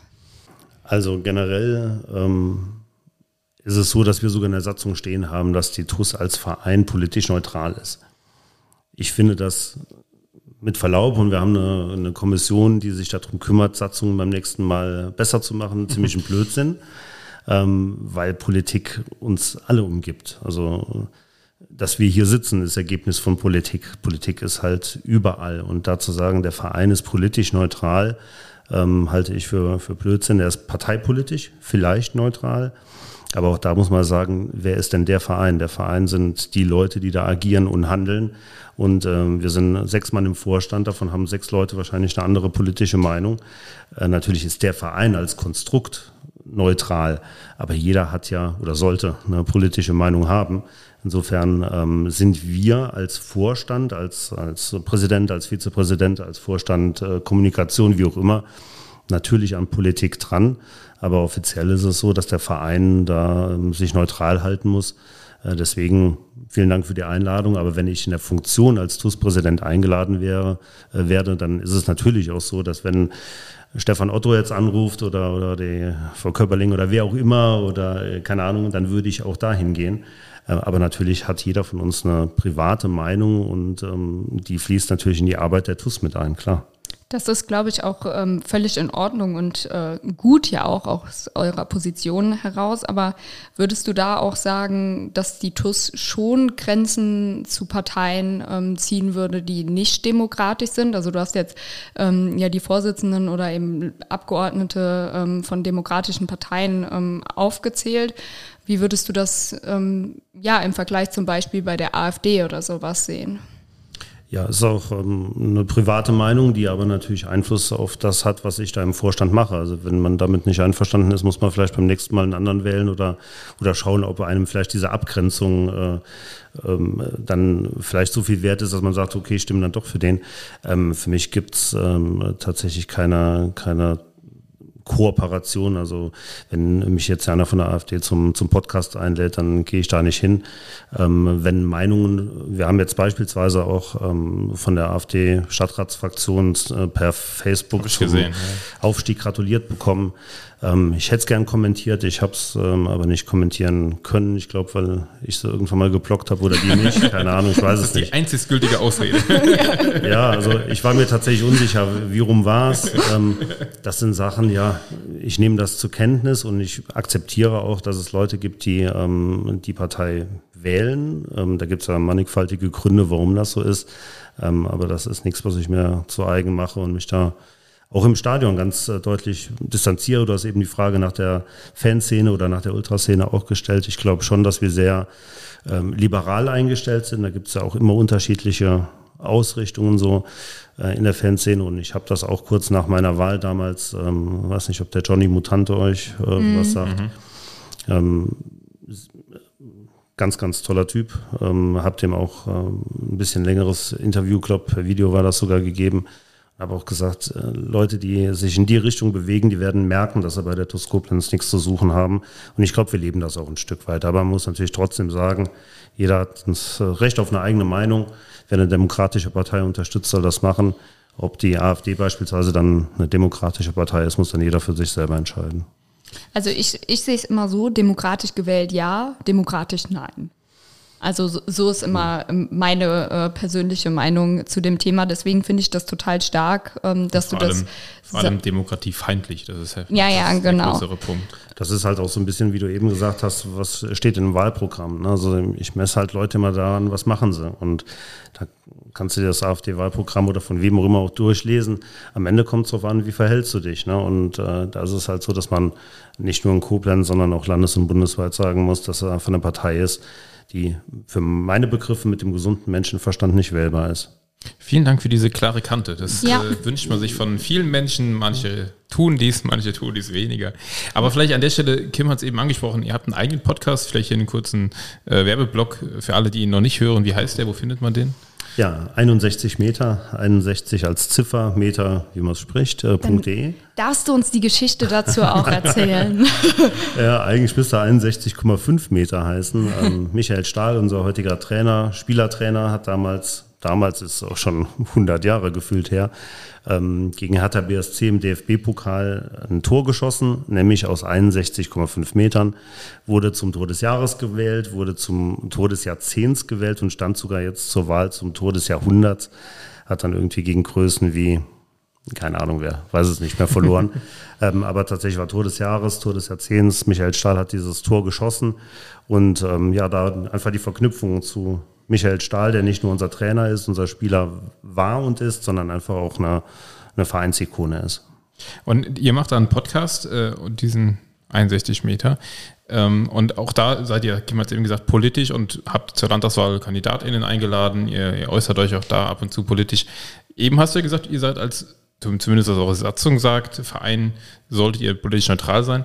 Also generell ähm, ist es so, dass wir sogar in der Satzung stehen haben, dass die TUS als Verein politisch neutral ist. Ich finde das mit Verlaub, und wir haben eine, eine Kommission, die sich darum kümmert, Satzungen beim nächsten Mal besser zu machen, [LAUGHS] ziemlich ein Blödsinn, ähm, weil Politik uns alle umgibt. Also dass wir hier sitzen, ist Ergebnis von Politik. Politik ist halt überall. Und da zu sagen, der Verein ist politisch neutral, ähm, halte ich für, für Blödsinn. Er ist parteipolitisch, vielleicht neutral. Aber auch da muss man sagen, wer ist denn der Verein? Der Verein sind die Leute, die da agieren und handeln. Und ähm, wir sind sechs Mann im Vorstand, davon haben sechs Leute wahrscheinlich eine andere politische Meinung. Äh, natürlich ist der Verein als Konstrukt neutral, aber jeder hat ja oder sollte eine politische Meinung haben. Insofern ähm, sind wir als Vorstand, als, als Präsident, als Vizepräsident, als Vorstand äh, Kommunikation, wie auch immer, natürlich an Politik dran. Aber offiziell ist es so, dass der Verein da ähm, sich neutral halten muss. Äh, deswegen vielen Dank für die Einladung. Aber wenn ich in der Funktion als TUS-Präsident eingeladen wäre, äh, werde, dann ist es natürlich auch so, dass wenn Stefan Otto jetzt anruft oder, oder die Frau Köpperling oder wer auch immer oder äh, keine Ahnung, dann würde ich auch dahin gehen. Aber natürlich hat jeder von uns eine private Meinung und ähm, die fließt natürlich in die Arbeit der TUS mit ein, klar. Das ist, glaube ich, auch ähm, völlig in Ordnung und äh, gut ja auch aus eurer Position heraus. Aber würdest du da auch sagen, dass die TUS schon Grenzen zu Parteien ähm, ziehen würde, die nicht demokratisch sind? Also du hast jetzt ähm, ja die Vorsitzenden oder eben Abgeordnete ähm, von demokratischen Parteien ähm, aufgezählt. Wie würdest du das ähm, ja im Vergleich zum Beispiel bei der AfD oder sowas sehen? Ja, ist auch ähm, eine private Meinung, die aber natürlich Einfluss auf das hat, was ich da im Vorstand mache. Also wenn man damit nicht einverstanden ist, muss man vielleicht beim nächsten Mal einen anderen wählen oder, oder schauen, ob einem vielleicht diese Abgrenzung äh, ähm, dann vielleicht so viel wert ist, dass man sagt, okay, ich stimme dann doch für den. Ähm, für mich gibt's ähm, tatsächlich keine, keine Kooperation. Also wenn mich jetzt einer von der AfD zum, zum Podcast einlädt, dann gehe ich da nicht hin. Ähm, wenn Meinungen, wir haben jetzt beispielsweise auch ähm, von der AfD Stadtratsfraktion äh, per Facebook zum gesehen, ja. Aufstieg gratuliert bekommen. Ähm, ich hätte es gern kommentiert, ich habe es ähm, aber nicht kommentieren können. Ich glaube, weil ich sie irgendwann mal geblockt habe oder die nicht. [LAUGHS] Keine Ahnung, ich weiß es nicht. Das ist die einzig gültige Ausrede. [LAUGHS] ja, also ich war mir tatsächlich unsicher, wie rum war es. Ähm, das sind Sachen, ja, ich nehme das zur Kenntnis und ich akzeptiere auch, dass es Leute gibt, die ähm, die Partei wählen. Ähm, da gibt es ja mannigfaltige Gründe, warum das so ist. Ähm, aber das ist nichts, was ich mir zu eigen mache und mich da auch im Stadion ganz äh, deutlich distanziere. Du hast eben die Frage nach der Fanszene oder nach der Ultraszene auch gestellt. Ich glaube schon, dass wir sehr ähm, liberal eingestellt sind. Da gibt es ja auch immer unterschiedliche Ausrichtungen so äh, in der Fanszene und ich habe das auch kurz nach meiner Wahl damals, ähm, weiß nicht, ob der Johnny Mutante euch äh, mhm. was sagt. Mhm. Ähm, ganz, ganz toller Typ. Ähm, hab dem auch ähm, ein bisschen längeres Interview, glaube per Video war das sogar gegeben. Habe auch gesagt, äh, Leute, die sich in die Richtung bewegen, die werden merken, dass sie bei der TUS nichts zu suchen haben. Und ich glaube, wir leben das auch ein Stück weit. Aber man muss natürlich trotzdem sagen, jeder hat das Recht auf eine eigene Meinung. Wer eine demokratische Partei unterstützt, soll das machen. Ob die AfD beispielsweise dann eine demokratische Partei ist, muss dann jeder für sich selber entscheiden. Also ich, ich sehe es immer so, demokratisch gewählt ja, demokratisch nein. Also so, so ist immer meine äh, persönliche Meinung zu dem Thema. Deswegen finde ich das total stark, ähm, dass vor du allem, das. Vor allem demokratiefeindlich, das ist ja, ja, das genau. der größere Punkt. Das ist halt auch so ein bisschen, wie du eben gesagt hast, was steht in einem Wahlprogramm. Ne? Also ich messe halt Leute immer daran, was machen sie. Und da kannst du dir das AfD-Wahlprogramm oder von wem auch immer auch durchlesen. Am Ende kommt es darauf an, wie verhältst du dich. Ne? Und äh, da ist es halt so, dass man nicht nur in Koblenz, sondern auch landes- und bundesweit sagen muss, dass er einfach eine Partei ist, die für meine Begriffe mit dem gesunden Menschenverstand nicht wählbar ist. Vielen Dank für diese klare Kante. Das Ja. äh, wünscht man sich von vielen Menschen. Manche tun dies, [LAUGHS] manche tun dies weniger. Aber vielleicht an der Stelle, Kim hat es eben angesprochen, ihr habt einen eigenen Podcast, vielleicht hier einen kurzen äh, Werbeblock für alle, die ihn noch nicht hören. Wie heißt der? Wo findet man den? Ja, 61 Meter, 61 als Ziffer, Meter, wie man es spricht, äh, .de. Darfst du uns die Geschichte dazu auch [LAUGHS] erzählen? [LAUGHS] Ja, eigentlich müsste er 61,5 Meter heißen. Ähm, Michael Stahl, unser heutiger Trainer, Spielertrainer, hat damals, damals ist auch schon 100 Jahre gefühlt her, ähm, gegen Hertha BSC im DFB-Pokal ein Tor geschossen, nämlich aus 61,5 Metern, wurde zum Tor des Jahres gewählt, wurde zum Tor des Jahrzehnts gewählt und stand sogar jetzt zur Wahl zum Tor des Jahrhunderts, hat dann irgendwie gegen Größen wie keine Ahnung wer, weiß es nicht mehr verloren. [LAUGHS] ähm, aber tatsächlich war Tor des Jahres, Tor des Jahrzehnts. Michael Stahl hat dieses Tor geschossen. Und ähm, ja, da einfach die Verknüpfung zu Michael Stahl, der nicht nur unser Trainer ist, unser Spieler war und ist, sondern einfach auch eine, eine Vereinsikone ist. Und ihr macht da einen Podcast äh, diesen 61 Meter. Ähm, und auch da seid ihr, Kim hat es eben gesagt, politisch und habt zur Landtagswahl KandidatInnen eingeladen. Ihr, ihr äußert euch auch da ab und zu politisch. Eben hast du ja gesagt, ihr seid als, zumindest was eure Satzung sagt, Verein, solltet ihr politisch neutral sein.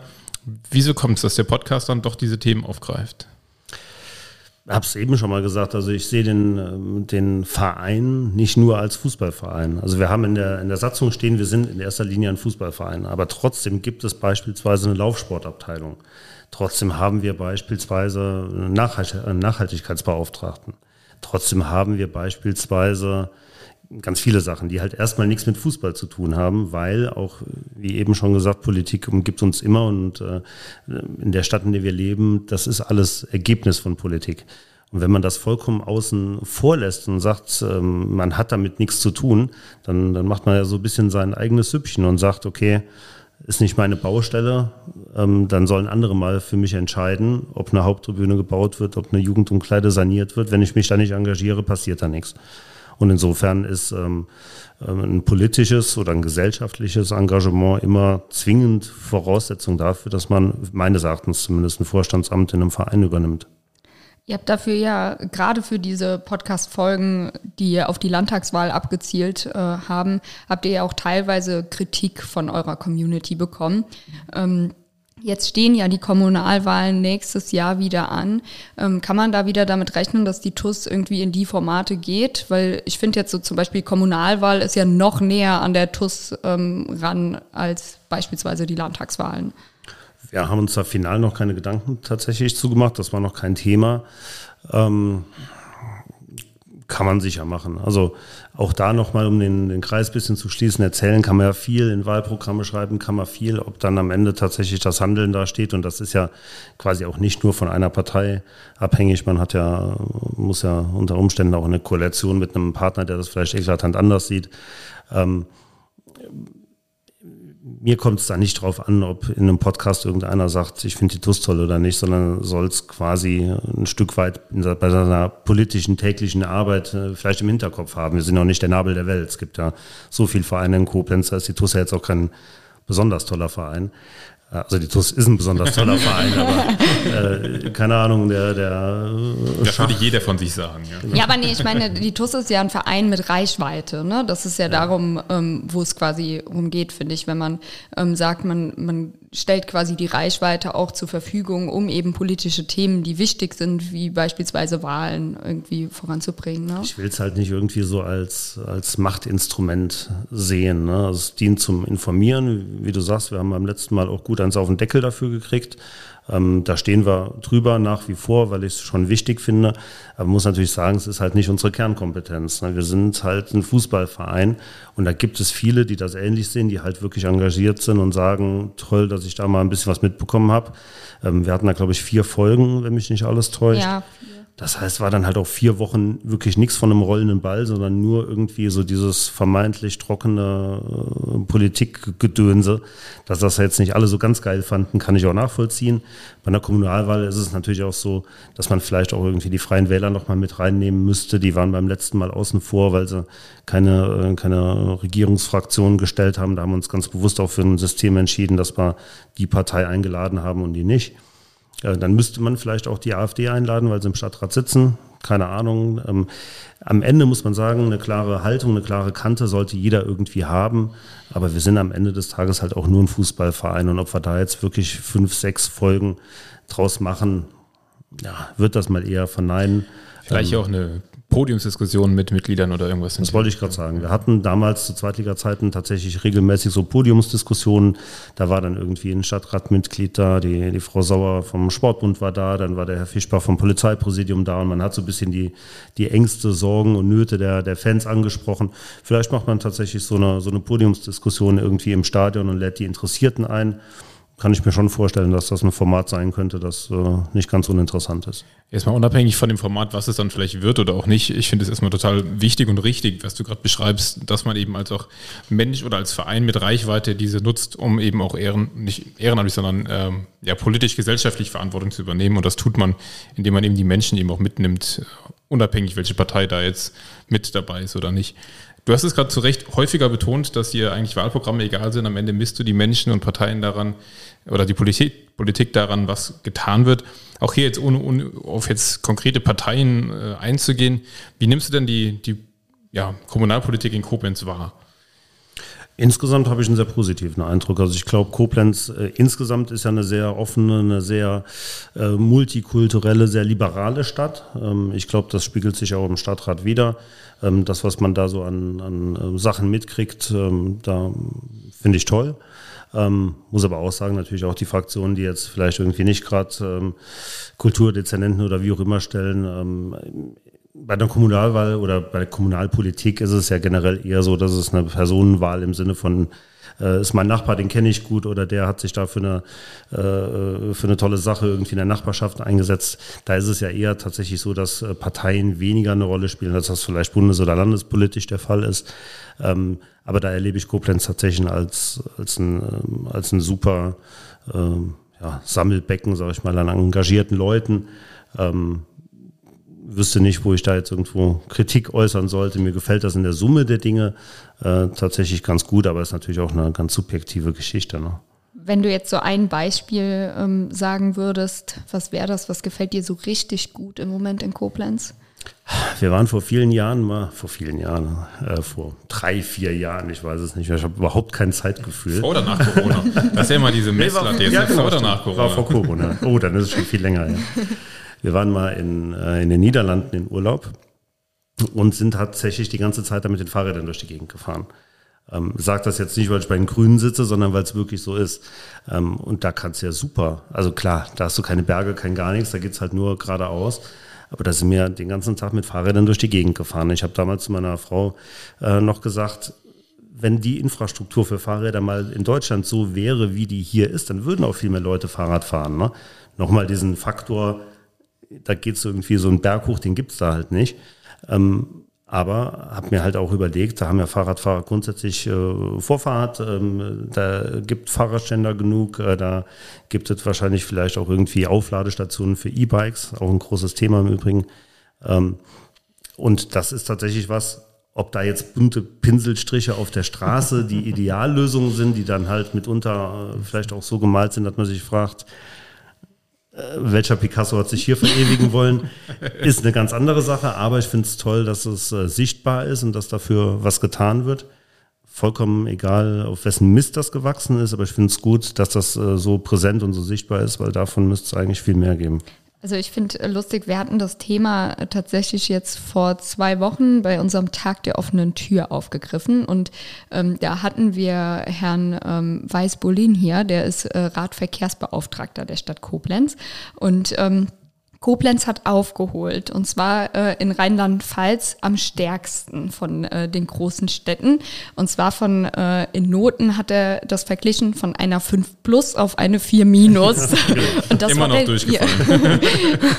Wieso kommt es, dass der Podcast dann doch diese Themen aufgreift? Habe es eben schon mal gesagt, also ich sehe den, ähm, den Verein nicht nur als Fußballverein. Also wir haben in der, in der Satzung stehen, wir sind in erster Linie ein Fußballverein, aber trotzdem gibt es beispielsweise eine Laufsportabteilung. Trotzdem haben wir beispielsweise einen Nachhalt- einen Nachhaltigkeitsbeauftragten. Trotzdem haben wir beispielsweise ganz viele Sachen, die halt erstmal nichts mit Fußball zu tun haben, weil auch, wie eben schon gesagt, Politik umgibt uns immer und äh, in der Stadt, in der wir leben, das ist alles Ergebnis von Politik. Und wenn man das vollkommen außen vorlässt und sagt, ähm, man hat damit nichts zu tun, dann, dann macht man ja so ein bisschen sein eigenes Süppchen und sagt, okay, ist nicht meine Baustelle, ähm, dann sollen andere mal für mich entscheiden, ob eine Haupttribüne gebaut wird, ob eine Jugendumkleide saniert wird. Wenn ich mich da nicht engagiere, passiert da nichts. Und insofern ist ähm, ein politisches oder ein gesellschaftliches Engagement immer zwingend Voraussetzung dafür, dass man meines Erachtens zumindest ein Vorstandsamt in einem Verein übernimmt. Ihr habt dafür ja gerade für diese Podcast-Folgen, die auf die Landtagswahl abgezielt äh, haben, habt ihr ja auch teilweise Kritik von eurer Community bekommen. Ähm, Jetzt stehen ja die Kommunalwahlen nächstes Jahr wieder an. Ähm, kann man da wieder damit rechnen, dass die TUS irgendwie in die Formate geht? Weil ich finde jetzt so zum Beispiel Kommunalwahl ist ja noch näher an der TUS ähm, ran als beispielsweise die Landtagswahlen. Wir haben uns da final noch keine Gedanken tatsächlich zugemacht. Das war noch kein Thema. Ähm, kann man sicher machen. Also auch da nochmal, um den, den Kreis bisschen zu schließen, erzählen kann man ja viel, in Wahlprogramme schreiben kann man viel, ob dann am Ende tatsächlich das Handeln da steht. Und das ist ja quasi auch nicht nur von einer Partei abhängig. Man hat ja, muss ja unter Umständen auch eine Koalition mit einem Partner, der das vielleicht eklatant anders sieht. Ähm, mir kommt es da nicht drauf an, ob in einem Podcast irgendeiner sagt, ich finde die TUS toll oder nicht, sondern soll es quasi ein Stück weit bei seiner politischen täglichen Arbeit äh, vielleicht im Hinterkopf haben. Wir sind auch nicht der Nabel der Welt. Es gibt ja so viele Vereine in Koblenz, da ist die TUS ja jetzt auch kein besonders toller Verein. Also die TUS ist ein besonders toller Verein, aber äh, keine Ahnung, der, der Das würde jeder von sich sagen, ja. Ja, aber nee, ich meine, die TUS ist ja ein Verein mit Reichweite, ne? Das ist ja, ja. darum, ähm, wo es quasi umgeht, finde ich, wenn man ähm, sagt, man, man stellt quasi die Reichweite auch zur Verfügung, um eben politische Themen, die wichtig sind, wie beispielsweise Wahlen, irgendwie voranzubringen. Ne? Ich will es halt nicht irgendwie so als, als Machtinstrument sehen. Ne? Also es dient zum Informieren, wie du sagst, wir haben beim letzten Mal auch gut eins auf den Deckel dafür gekriegt. Ähm, da stehen wir drüber nach wie vor, weil ich es schon wichtig finde. Aber muss natürlich sagen, es ist halt nicht unsere Kernkompetenz. Ne? Wir sind halt ein Fußballverein und da gibt es viele, die das ähnlich sehen, die halt wirklich engagiert sind und sagen, toll, dass ich da mal ein bisschen was mitbekommen habe. Ähm, wir hatten da, glaube ich, vier Folgen, wenn mich nicht alles täuscht. Ja. Das heißt, war dann halt auch vier Wochen wirklich nichts von einem rollenden Ball, sondern nur irgendwie so dieses vermeintlich trockene äh, Politikgedönse. Dass das jetzt nicht alle so ganz geil fanden, kann ich auch nachvollziehen. Bei einer Kommunalwahl ist es natürlich auch so, dass man vielleicht auch irgendwie die Freien Wähler nochmal mit reinnehmen müsste. Die waren beim letzten Mal außen vor, weil sie keine, äh, keine Regierungsfraktion gestellt haben. Da haben wir uns ganz bewusst auch für ein System entschieden, dass wir die Partei eingeladen haben und die nicht. Ja, dann müsste man vielleicht auch die AfD einladen, weil sie im Stadtrat sitzen. Keine Ahnung. Ähm, am Ende muss man sagen, eine klare Haltung, eine klare Kante sollte jeder irgendwie haben. Aber wir sind am Ende des Tages halt auch nur ein Fußballverein. Und ob wir da jetzt wirklich fünf, sechs Folgen draus machen, ja, wird das mal eher verneinen. Vielleicht ähm, auch eine Podiumsdiskussionen mit Mitgliedern oder irgendwas? Das wollte ich gerade sagen. Wir hatten damals zu Zweitliga-Zeiten tatsächlich regelmäßig so Podiumsdiskussionen. Da war dann irgendwie ein Stadtratmitglied da, die, die Frau Sauer vom Sportbund war da, dann war der Herr Fischbach vom Polizeipräsidium da und man hat so ein bisschen die, die Ängste, Sorgen und Nöte der, der Fans angesprochen. Vielleicht macht man tatsächlich so eine, so eine Podiumsdiskussion irgendwie im Stadion und lädt die Interessierten ein kann ich mir schon vorstellen, dass das ein Format sein könnte, das äh, nicht ganz uninteressant ist. Erstmal unabhängig von dem Format, was es dann vielleicht wird oder auch nicht, ich finde es erstmal total wichtig und richtig, was du gerade beschreibst, dass man eben als auch Mensch oder als Verein mit Reichweite diese nutzt, um eben auch ehren, nicht ehrenamtlich, sondern ähm, ja, politisch-gesellschaftlich Verantwortung zu übernehmen. Und das tut man, indem man eben die Menschen eben auch mitnimmt, unabhängig, welche Partei da jetzt mit dabei ist oder nicht. Du hast es gerade zu Recht häufiger betont, dass dir eigentlich Wahlprogramme egal sind. Am Ende misst du die Menschen und Parteien daran oder die Politik, Politik daran, was getan wird. Auch hier jetzt ohne, ohne auf jetzt konkrete Parteien äh, einzugehen. Wie nimmst du denn die, die ja, Kommunalpolitik in Koblenz wahr? Insgesamt habe ich einen sehr positiven Eindruck. Also ich glaube, Koblenz äh, insgesamt ist ja eine sehr offene, eine sehr äh, multikulturelle, sehr liberale Stadt. Ähm, ich glaube, das spiegelt sich auch im Stadtrat wieder. Ähm, das, was man da so an, an äh, Sachen mitkriegt, ähm, da finde ich toll. Ähm, muss aber auch sagen, natürlich auch die Fraktionen, die jetzt vielleicht irgendwie nicht gerade ähm, Kulturdezernenten oder wie auch immer stellen. Ähm, bei der Kommunalwahl oder bei der Kommunalpolitik ist es ja generell eher so, dass es eine Personenwahl im Sinne von äh, ist mein Nachbar, den kenne ich gut oder der hat sich da für eine, äh, für eine tolle Sache irgendwie in der Nachbarschaft eingesetzt. Da ist es ja eher tatsächlich so, dass äh, Parteien weniger eine Rolle spielen, als das vielleicht bundes- oder landespolitisch der Fall ist. Ähm, aber da erlebe ich Koblenz tatsächlich als, als, ein, ähm, als ein super ähm, ja, Sammelbecken, sage ich mal, an engagierten Leuten. Ähm, wüsste nicht, wo ich da jetzt irgendwo Kritik äußern sollte. Mir gefällt das in der Summe der Dinge äh, tatsächlich ganz gut, aber es ist natürlich auch eine ganz subjektive Geschichte. Ne? Wenn du jetzt so ein Beispiel ähm, sagen würdest, was wäre das, was gefällt dir so richtig gut im Moment in Koblenz? Wir waren vor vielen Jahren mal, vor vielen Jahren, äh, vor drei, vier Jahren, ich weiß es nicht mehr, ich habe überhaupt kein Zeitgefühl. Vor oder nach Corona? [LAUGHS] Das ist ja immer diese Messlatte, jetzt ja, genau, vor oder nach Corona? War vor Corona. Oh, dann ist es schon viel länger. Ja. [LAUGHS] Wir waren mal in, äh, in den Niederlanden in Urlaub und sind tatsächlich die ganze Zeit da mit den Fahrrädern durch die Gegend gefahren. Ähm, sag das jetzt nicht, weil ich bei den Grünen sitze, sondern weil es wirklich so ist. Ähm, und da kannst du ja super. Also klar, da hast du keine Berge, kein gar nichts, da geht's halt nur geradeaus. Aber da sind wir den ganzen Tag mit Fahrrädern durch die Gegend gefahren. Ich habe damals zu meiner Frau äh, noch gesagt, wenn die Infrastruktur für Fahrräder mal in Deutschland so wäre, wie die hier ist, dann würden auch viel mehr Leute Fahrrad fahren. Ne? Nochmal diesen Faktor, da geht es irgendwie so einen Berg hoch, den gibt es da halt nicht. Ähm, aber habe mir halt auch überlegt, da haben ja Fahrradfahrer grundsätzlich äh, Vorfahrt, ähm, da gibt Fahrradständer genug, äh, da gibt es wahrscheinlich vielleicht auch irgendwie Aufladestationen für E-Bikes, auch ein großes Thema im Übrigen. Ähm, und das ist tatsächlich was, ob da jetzt bunte Pinselstriche auf der Straße die [LAUGHS] Ideallösungen sind, die dann halt mitunter äh, vielleicht auch so gemalt sind, dass man sich fragt, welcher Picasso hat sich hier verewigen wollen, [LAUGHS] ist eine ganz andere Sache. Aber ich finde es toll, dass es äh, sichtbar ist und dass dafür was getan wird. Vollkommen egal, auf wessen Mist das gewachsen ist, aber ich finde es gut, dass das äh, so präsent und so sichtbar ist, weil davon müsste es eigentlich viel mehr geben. Also ich finde äh, lustig, wir hatten das Thema äh, tatsächlich jetzt vor zwei Wochen bei unserem Tag der offenen Tür aufgegriffen. Und ähm, da hatten wir Herrn ähm, Weiß-Bolin hier, der ist äh, Radverkehrsbeauftragter der Stadt Koblenz. Und ähm, Koblenz hat aufgeholt und zwar äh, in Rheinland-Pfalz am stärksten von äh, den großen Städten. Und zwar von äh, in Noten hat er das verglichen von einer 5 plus auf eine 4 minus. [LAUGHS] [LAUGHS] und das Immer noch der, durchgefallen.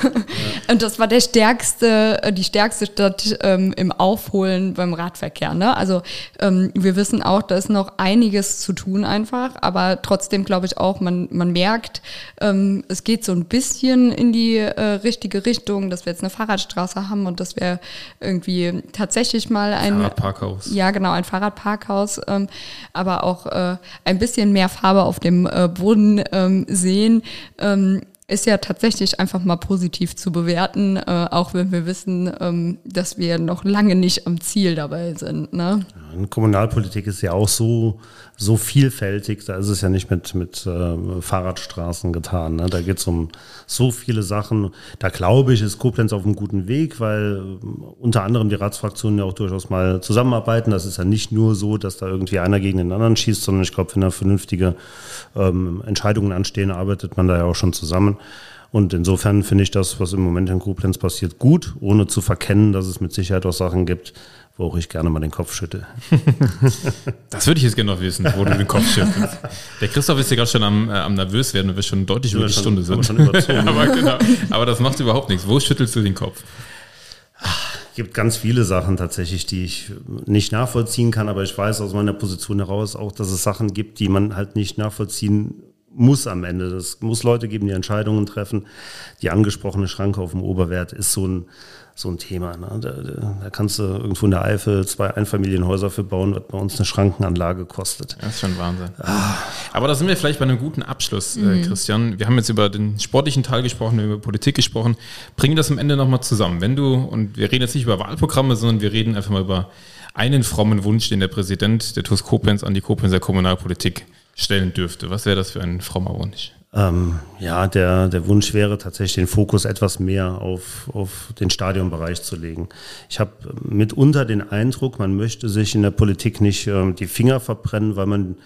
[LAUGHS] und das war der stärkste, äh, die stärkste Stadt ähm, im Aufholen beim Radverkehr. Ne? Also ähm, wir wissen auch, da ist noch einiges zu tun einfach, aber trotzdem glaube ich auch, man, man merkt, ähm, es geht so ein bisschen in die äh, richtige Richtung, dass wir jetzt eine Fahrradstraße haben und dass wir irgendwie tatsächlich mal ein Fahrradparkhaus. Ja, genau, ein Fahrradparkhaus, ähm, aber auch äh, ein bisschen mehr Farbe auf dem äh, Boden ähm, sehen. Ähm, ist ja tatsächlich einfach mal positiv zu bewerten, äh, auch wenn wir wissen, ähm, dass wir noch lange nicht am Ziel dabei sind. Ne? Ja, Kommunalpolitik ist ja auch so, so vielfältig, da ist es ja nicht mit, mit äh, Fahrradstraßen getan. Ne? Da geht es um so viele Sachen. Da glaube ich, ist Koblenz auf einem guten Weg, weil äh, unter anderem die Ratsfraktionen ja auch durchaus mal zusammenarbeiten. Das ist ja nicht nur so, dass da irgendwie einer gegen den anderen schießt, sondern ich glaube, wenn da vernünftige ähm, Entscheidungen anstehen, arbeitet man da ja auch schon zusammen. Und insofern finde ich das, was im Moment in Koblenz passiert, gut, ohne zu verkennen, dass es mit Sicherheit auch Sachen gibt, wo ich gerne mal den Kopf schütte. [LAUGHS] das würde ich jetzt gerne noch wissen, wo du den Kopf schüttelst. Der Christoph ist ja gerade schon am, äh, am nervös werden, weil wir schon deutlich über die schon, Stunde sind. [LAUGHS] aber, genau, aber das macht überhaupt nichts. Wo schüttelst du den Kopf? Es gibt ganz viele Sachen tatsächlich, die ich nicht nachvollziehen kann, aber ich weiß aus meiner Position heraus auch, dass es Sachen gibt, die man halt nicht nachvollziehen muss am Ende. Es muss Leute geben, die Entscheidungen treffen. Die angesprochene Schranke auf dem Oberwert ist so ein, so ein Thema. Ne? Da, da, kannst du irgendwo in der Eifel zwei Einfamilienhäuser für bauen, was bei uns eine Schrankenanlage kostet. Das ist schon Wahnsinn. Ah. Aber da sind wir vielleicht bei einem guten Abschluss, äh, mhm. Christian. Wir haben jetzt über den sportlichen Teil gesprochen, über Politik gesprochen. Bring das am Ende nochmal zusammen. Wenn du, und wir reden jetzt nicht über Wahlprogramme, sondern wir reden einfach mal über einen frommen Wunsch, den der Präsident der TUS Koblenz an die Koblenzer Kommunalpolitik stellen dürfte, was wäre das für ein frommer Wunsch? Ähm, ja, der, der Wunsch wäre tatsächlich den Fokus etwas mehr auf, auf den Stadionbereich zu legen. Ich habe mitunter den Eindruck, man möchte sich in der Politik nicht ähm, die Finger verbrennen, weil man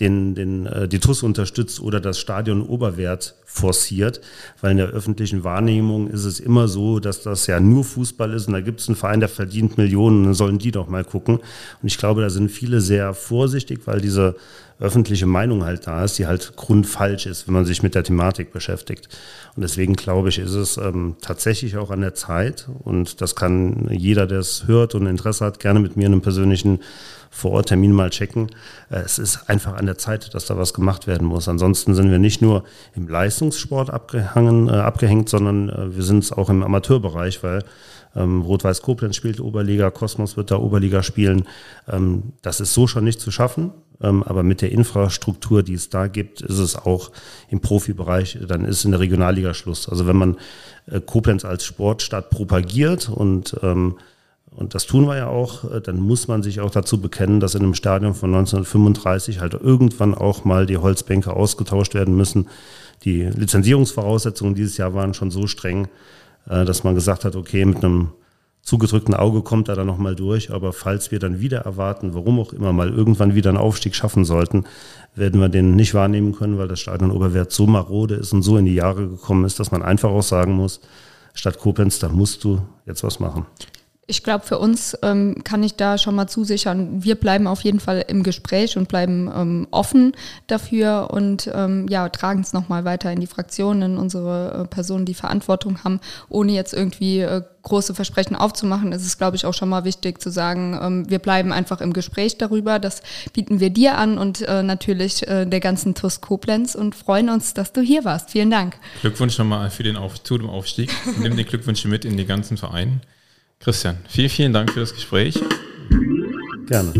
den, den, äh, die TUS unterstützt oder das Stadion Oberwert forciert, weil in der öffentlichen Wahrnehmung ist es immer so, dass das ja nur Fußball ist und da gibt es einen Verein, der verdient Millionen, dann sollen die doch mal gucken. Und ich glaube, da sind viele sehr vorsichtig, weil diese öffentliche Meinung halt da ist, die halt grundfalsch ist, wenn man sich mit der Thematik beschäftigt. Und deswegen glaube ich, ist es ähm, tatsächlich auch an der Zeit und das kann jeder, der es hört und Interesse hat, gerne mit mir in einem persönlichen Vororttermin mal checken. Äh, es ist einfach an der Zeit, dass da was gemacht werden muss. Ansonsten sind wir nicht nur im Leistungssport abgehangen, äh, abgehängt, sondern äh, wir sind es auch im Amateurbereich, weil ähm, Rot-Weiß Koblenz spielt Oberliga, Kosmos wird da Oberliga spielen. Ähm, das ist so schon nicht zu schaffen. Ähm, aber mit der Infrastruktur, die es da gibt, ist es auch im Profibereich, dann ist in der Regionalliga Schluss. Also wenn man äh, Koblenz als Sportstadt propagiert und ähm, und das tun wir ja auch, äh, dann muss man sich auch dazu bekennen, dass in einem Stadion von 1935 halt irgendwann auch mal die Holzbänke ausgetauscht werden müssen. Die Lizenzierungsvoraussetzungen dieses Jahr waren schon so streng, äh, dass man gesagt hat, okay, mit einem zugedrückten Auge kommt er dann nochmal durch. Aber falls wir dann wieder erwarten, warum auch immer mal irgendwann wieder einen Aufstieg schaffen sollten, werden wir den nicht wahrnehmen können, weil das Stadion Oberwert so marode ist und so in die Jahre gekommen ist, dass man einfach auch sagen muss, statt Koblenz, da musst du jetzt was machen. Ich glaube, für uns ähm, kann ich da schon mal zusichern, wir bleiben auf jeden Fall im Gespräch und bleiben ähm, offen dafür und ähm, ja, tragen es nochmal weiter in die Fraktionen, in unsere äh, Personen, die Verantwortung haben, ohne jetzt irgendwie äh, große Versprechen aufzumachen, ist es, glaube ich, auch schon mal wichtig zu sagen, ähm, wir bleiben einfach im Gespräch darüber. Das bieten wir dir an und äh, natürlich äh, der ganzen TUS Koblenz und freuen uns, dass du hier warst. Vielen Dank. Glückwunsch nochmal für den Auf zu dem Aufstieg. Nimm die Glückwünsche mit in die ganzen Vereine. Christian, vielen, vielen Dank für das Gespräch. Gerne.